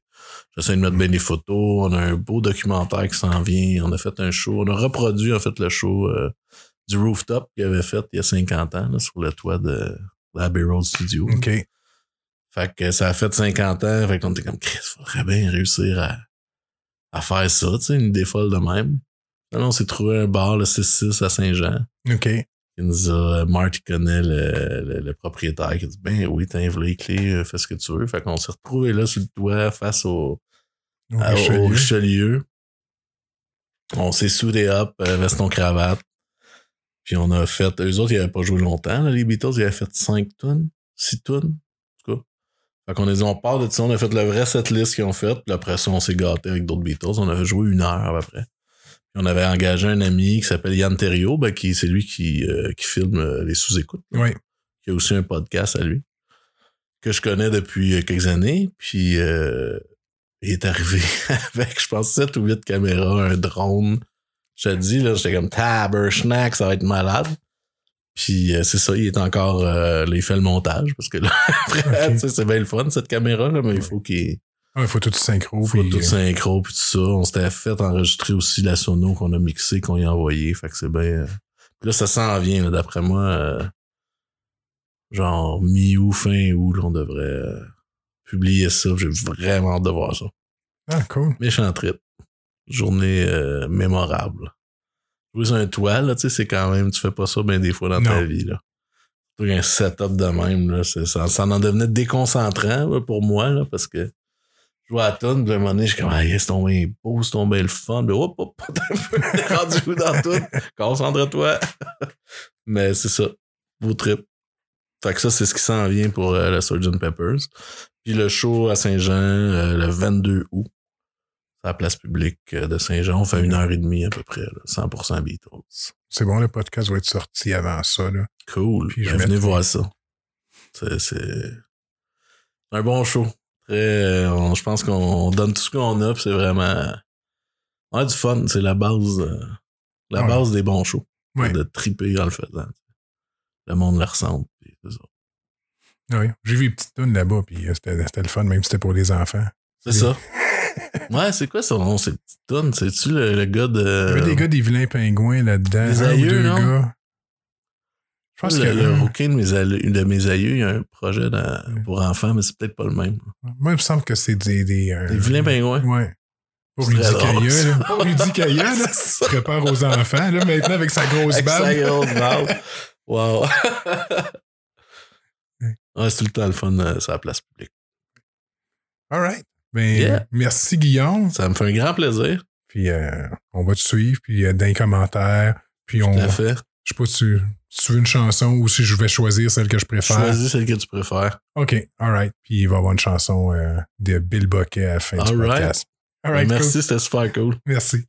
J'essaie de mettre bien des photos. On a un beau documentaire qui s'en vient. On a fait un show. On a reproduit en fait le show euh, du rooftop qu'il avait fait il y a 50 ans là, sur le toit de l'Abbey Road Studio. OK. Fait que ça a fait 50 ans. Fait qu'on était comme Chris, faudrait bien réussir à, à faire ça, tu sais, une idée folle de même. Là, on s'est trouvé un bar, le 6-6 à Saint-Jean. OK. Il nous a, Marty connaît le, le, le propriétaire qui a dit Ben oui, t'as les clés, euh, fais ce que tu veux. Fait qu'on s'est retrouvé là sur le toit face au, Au à- au Richelieu. Richelieu. On s'est soudé up, euh, veston cravate. Puis on a fait. Eux autres, ils n'avaient pas joué longtemps, là, les Beatles. Ils avaient fait 5 tonnes, 6 tonnes, en tout cas. Fait qu'on a dit, on part de ça, on a fait le vrai setlist qu'ils ont fait. Puis après ça, on s'est gâté avec d'autres Beatles. On avait joué une heure à peu près. Puis on avait engagé un ami qui s'appelle Yann Terrio, ben, qui c'est lui qui, euh, qui filme euh, les sous-écoutes Oui. qui a aussi un podcast à lui, que je connais depuis euh, quelques années. Puis euh, il est arrivé avec, je pense, 7 ou 8 caméras, un drone. Je te dis, là, j'étais comme taber, schnack, ça va être malade. Puis euh, c'est ça, il est encore. euh, là, il fait le montage parce que là, après, Ok. tu sais, c'est bien le fun, cette caméra, là, mais il faut qu'il. Il faut tout synchro. Faut puis, tout euh, synchro puis tout ça. On s'était fait enregistrer aussi la sono qu'on a mixé, qu'on y a envoyé. Fait que c'est bien. euh, Puis là, ça s'en vient, là, d'après moi. euh, genre mi-août, fin août, là, on devrait euh, publier ça. J'ai vraiment hâte de voir ça. Ah, cool. Méchant trip. Journée euh, mémorable. Jouer sur un toit, là, tu sais, c'est quand même, tu fais pas ça bien des fois dans ta vie, là. Un setup de même, là, ça, ça en devenait déconcentrant, là, pour moi, là, parce que je jouais à tonne, puis à un moment donné, je suis comme, ah, c'est tombé beau, c'est tombé le fun, puis hop, hop, t'es un peu t'es rendu dans tout, concentre-toi. Mais c'est ça, beau trip. Fait que ça, c'est ce qui s'en vient pour euh, la Sgt. Peppers. Puis le show à Saint-Jean, euh, le 22 août, à la place publique euh, de Saint-Jean. On fait une heure et demie à peu près, là, 100% Beatles. C'est bon, le podcast va être sorti avant ça. Là. Cool. Puis je Ben, venez mettrai- voir ça. C'est, un bon show. Très, euh, on- je pense qu'on donne tout ce qu'on a, puis c'est vraiment on a du fun. C'est la base, euh, la Ouais. base des bons shows. Ouais. De triper en le faisant. Le monde le. Ah Oui. J'ai vu les petites tunes là-bas, puis c'était c'était le fun, même si c'était pour les enfants. C'est ça. Ouais, c'est quoi son nom, petites tonnes? C'est-tu le, le gars de. Il y des gars des vilains pingouins là-dedans. Les aïeux, non? gars? Je pense le, que. le rouquin de mes, aïeux- de mes aïeux, il y a un projet dans- Ouais. pour enfants, mais c'est peut-être pas le même. Moi, il me semble que c'est des. Des, euh, vilains pingouins? Ouais. Pour Rudy Kaya, là. Pour Rudy Kaya, là. C'est Il ça. prépare aux enfants, là, maintenant, avec sa grosse Avec sa balle. grosse barbe. Wow. ouais, c'est tout le temps le fun euh, sur la place publique. All right. Yeah. merci, Guillaume. Ça me fait un grand plaisir. Puis, euh, on va te suivre, puis euh, dans les commentaires. Puis, on. Tout à fait. Je sais pas si tu, veux une chanson ou si je vais choisir celle que je préfère? Choisis celle que tu préfères. OK, all right. Puis il va y avoir une chanson euh, de Bill Bucket à la fin du right. podcast. All right, Ben, Merci, c'était super cool. Merci.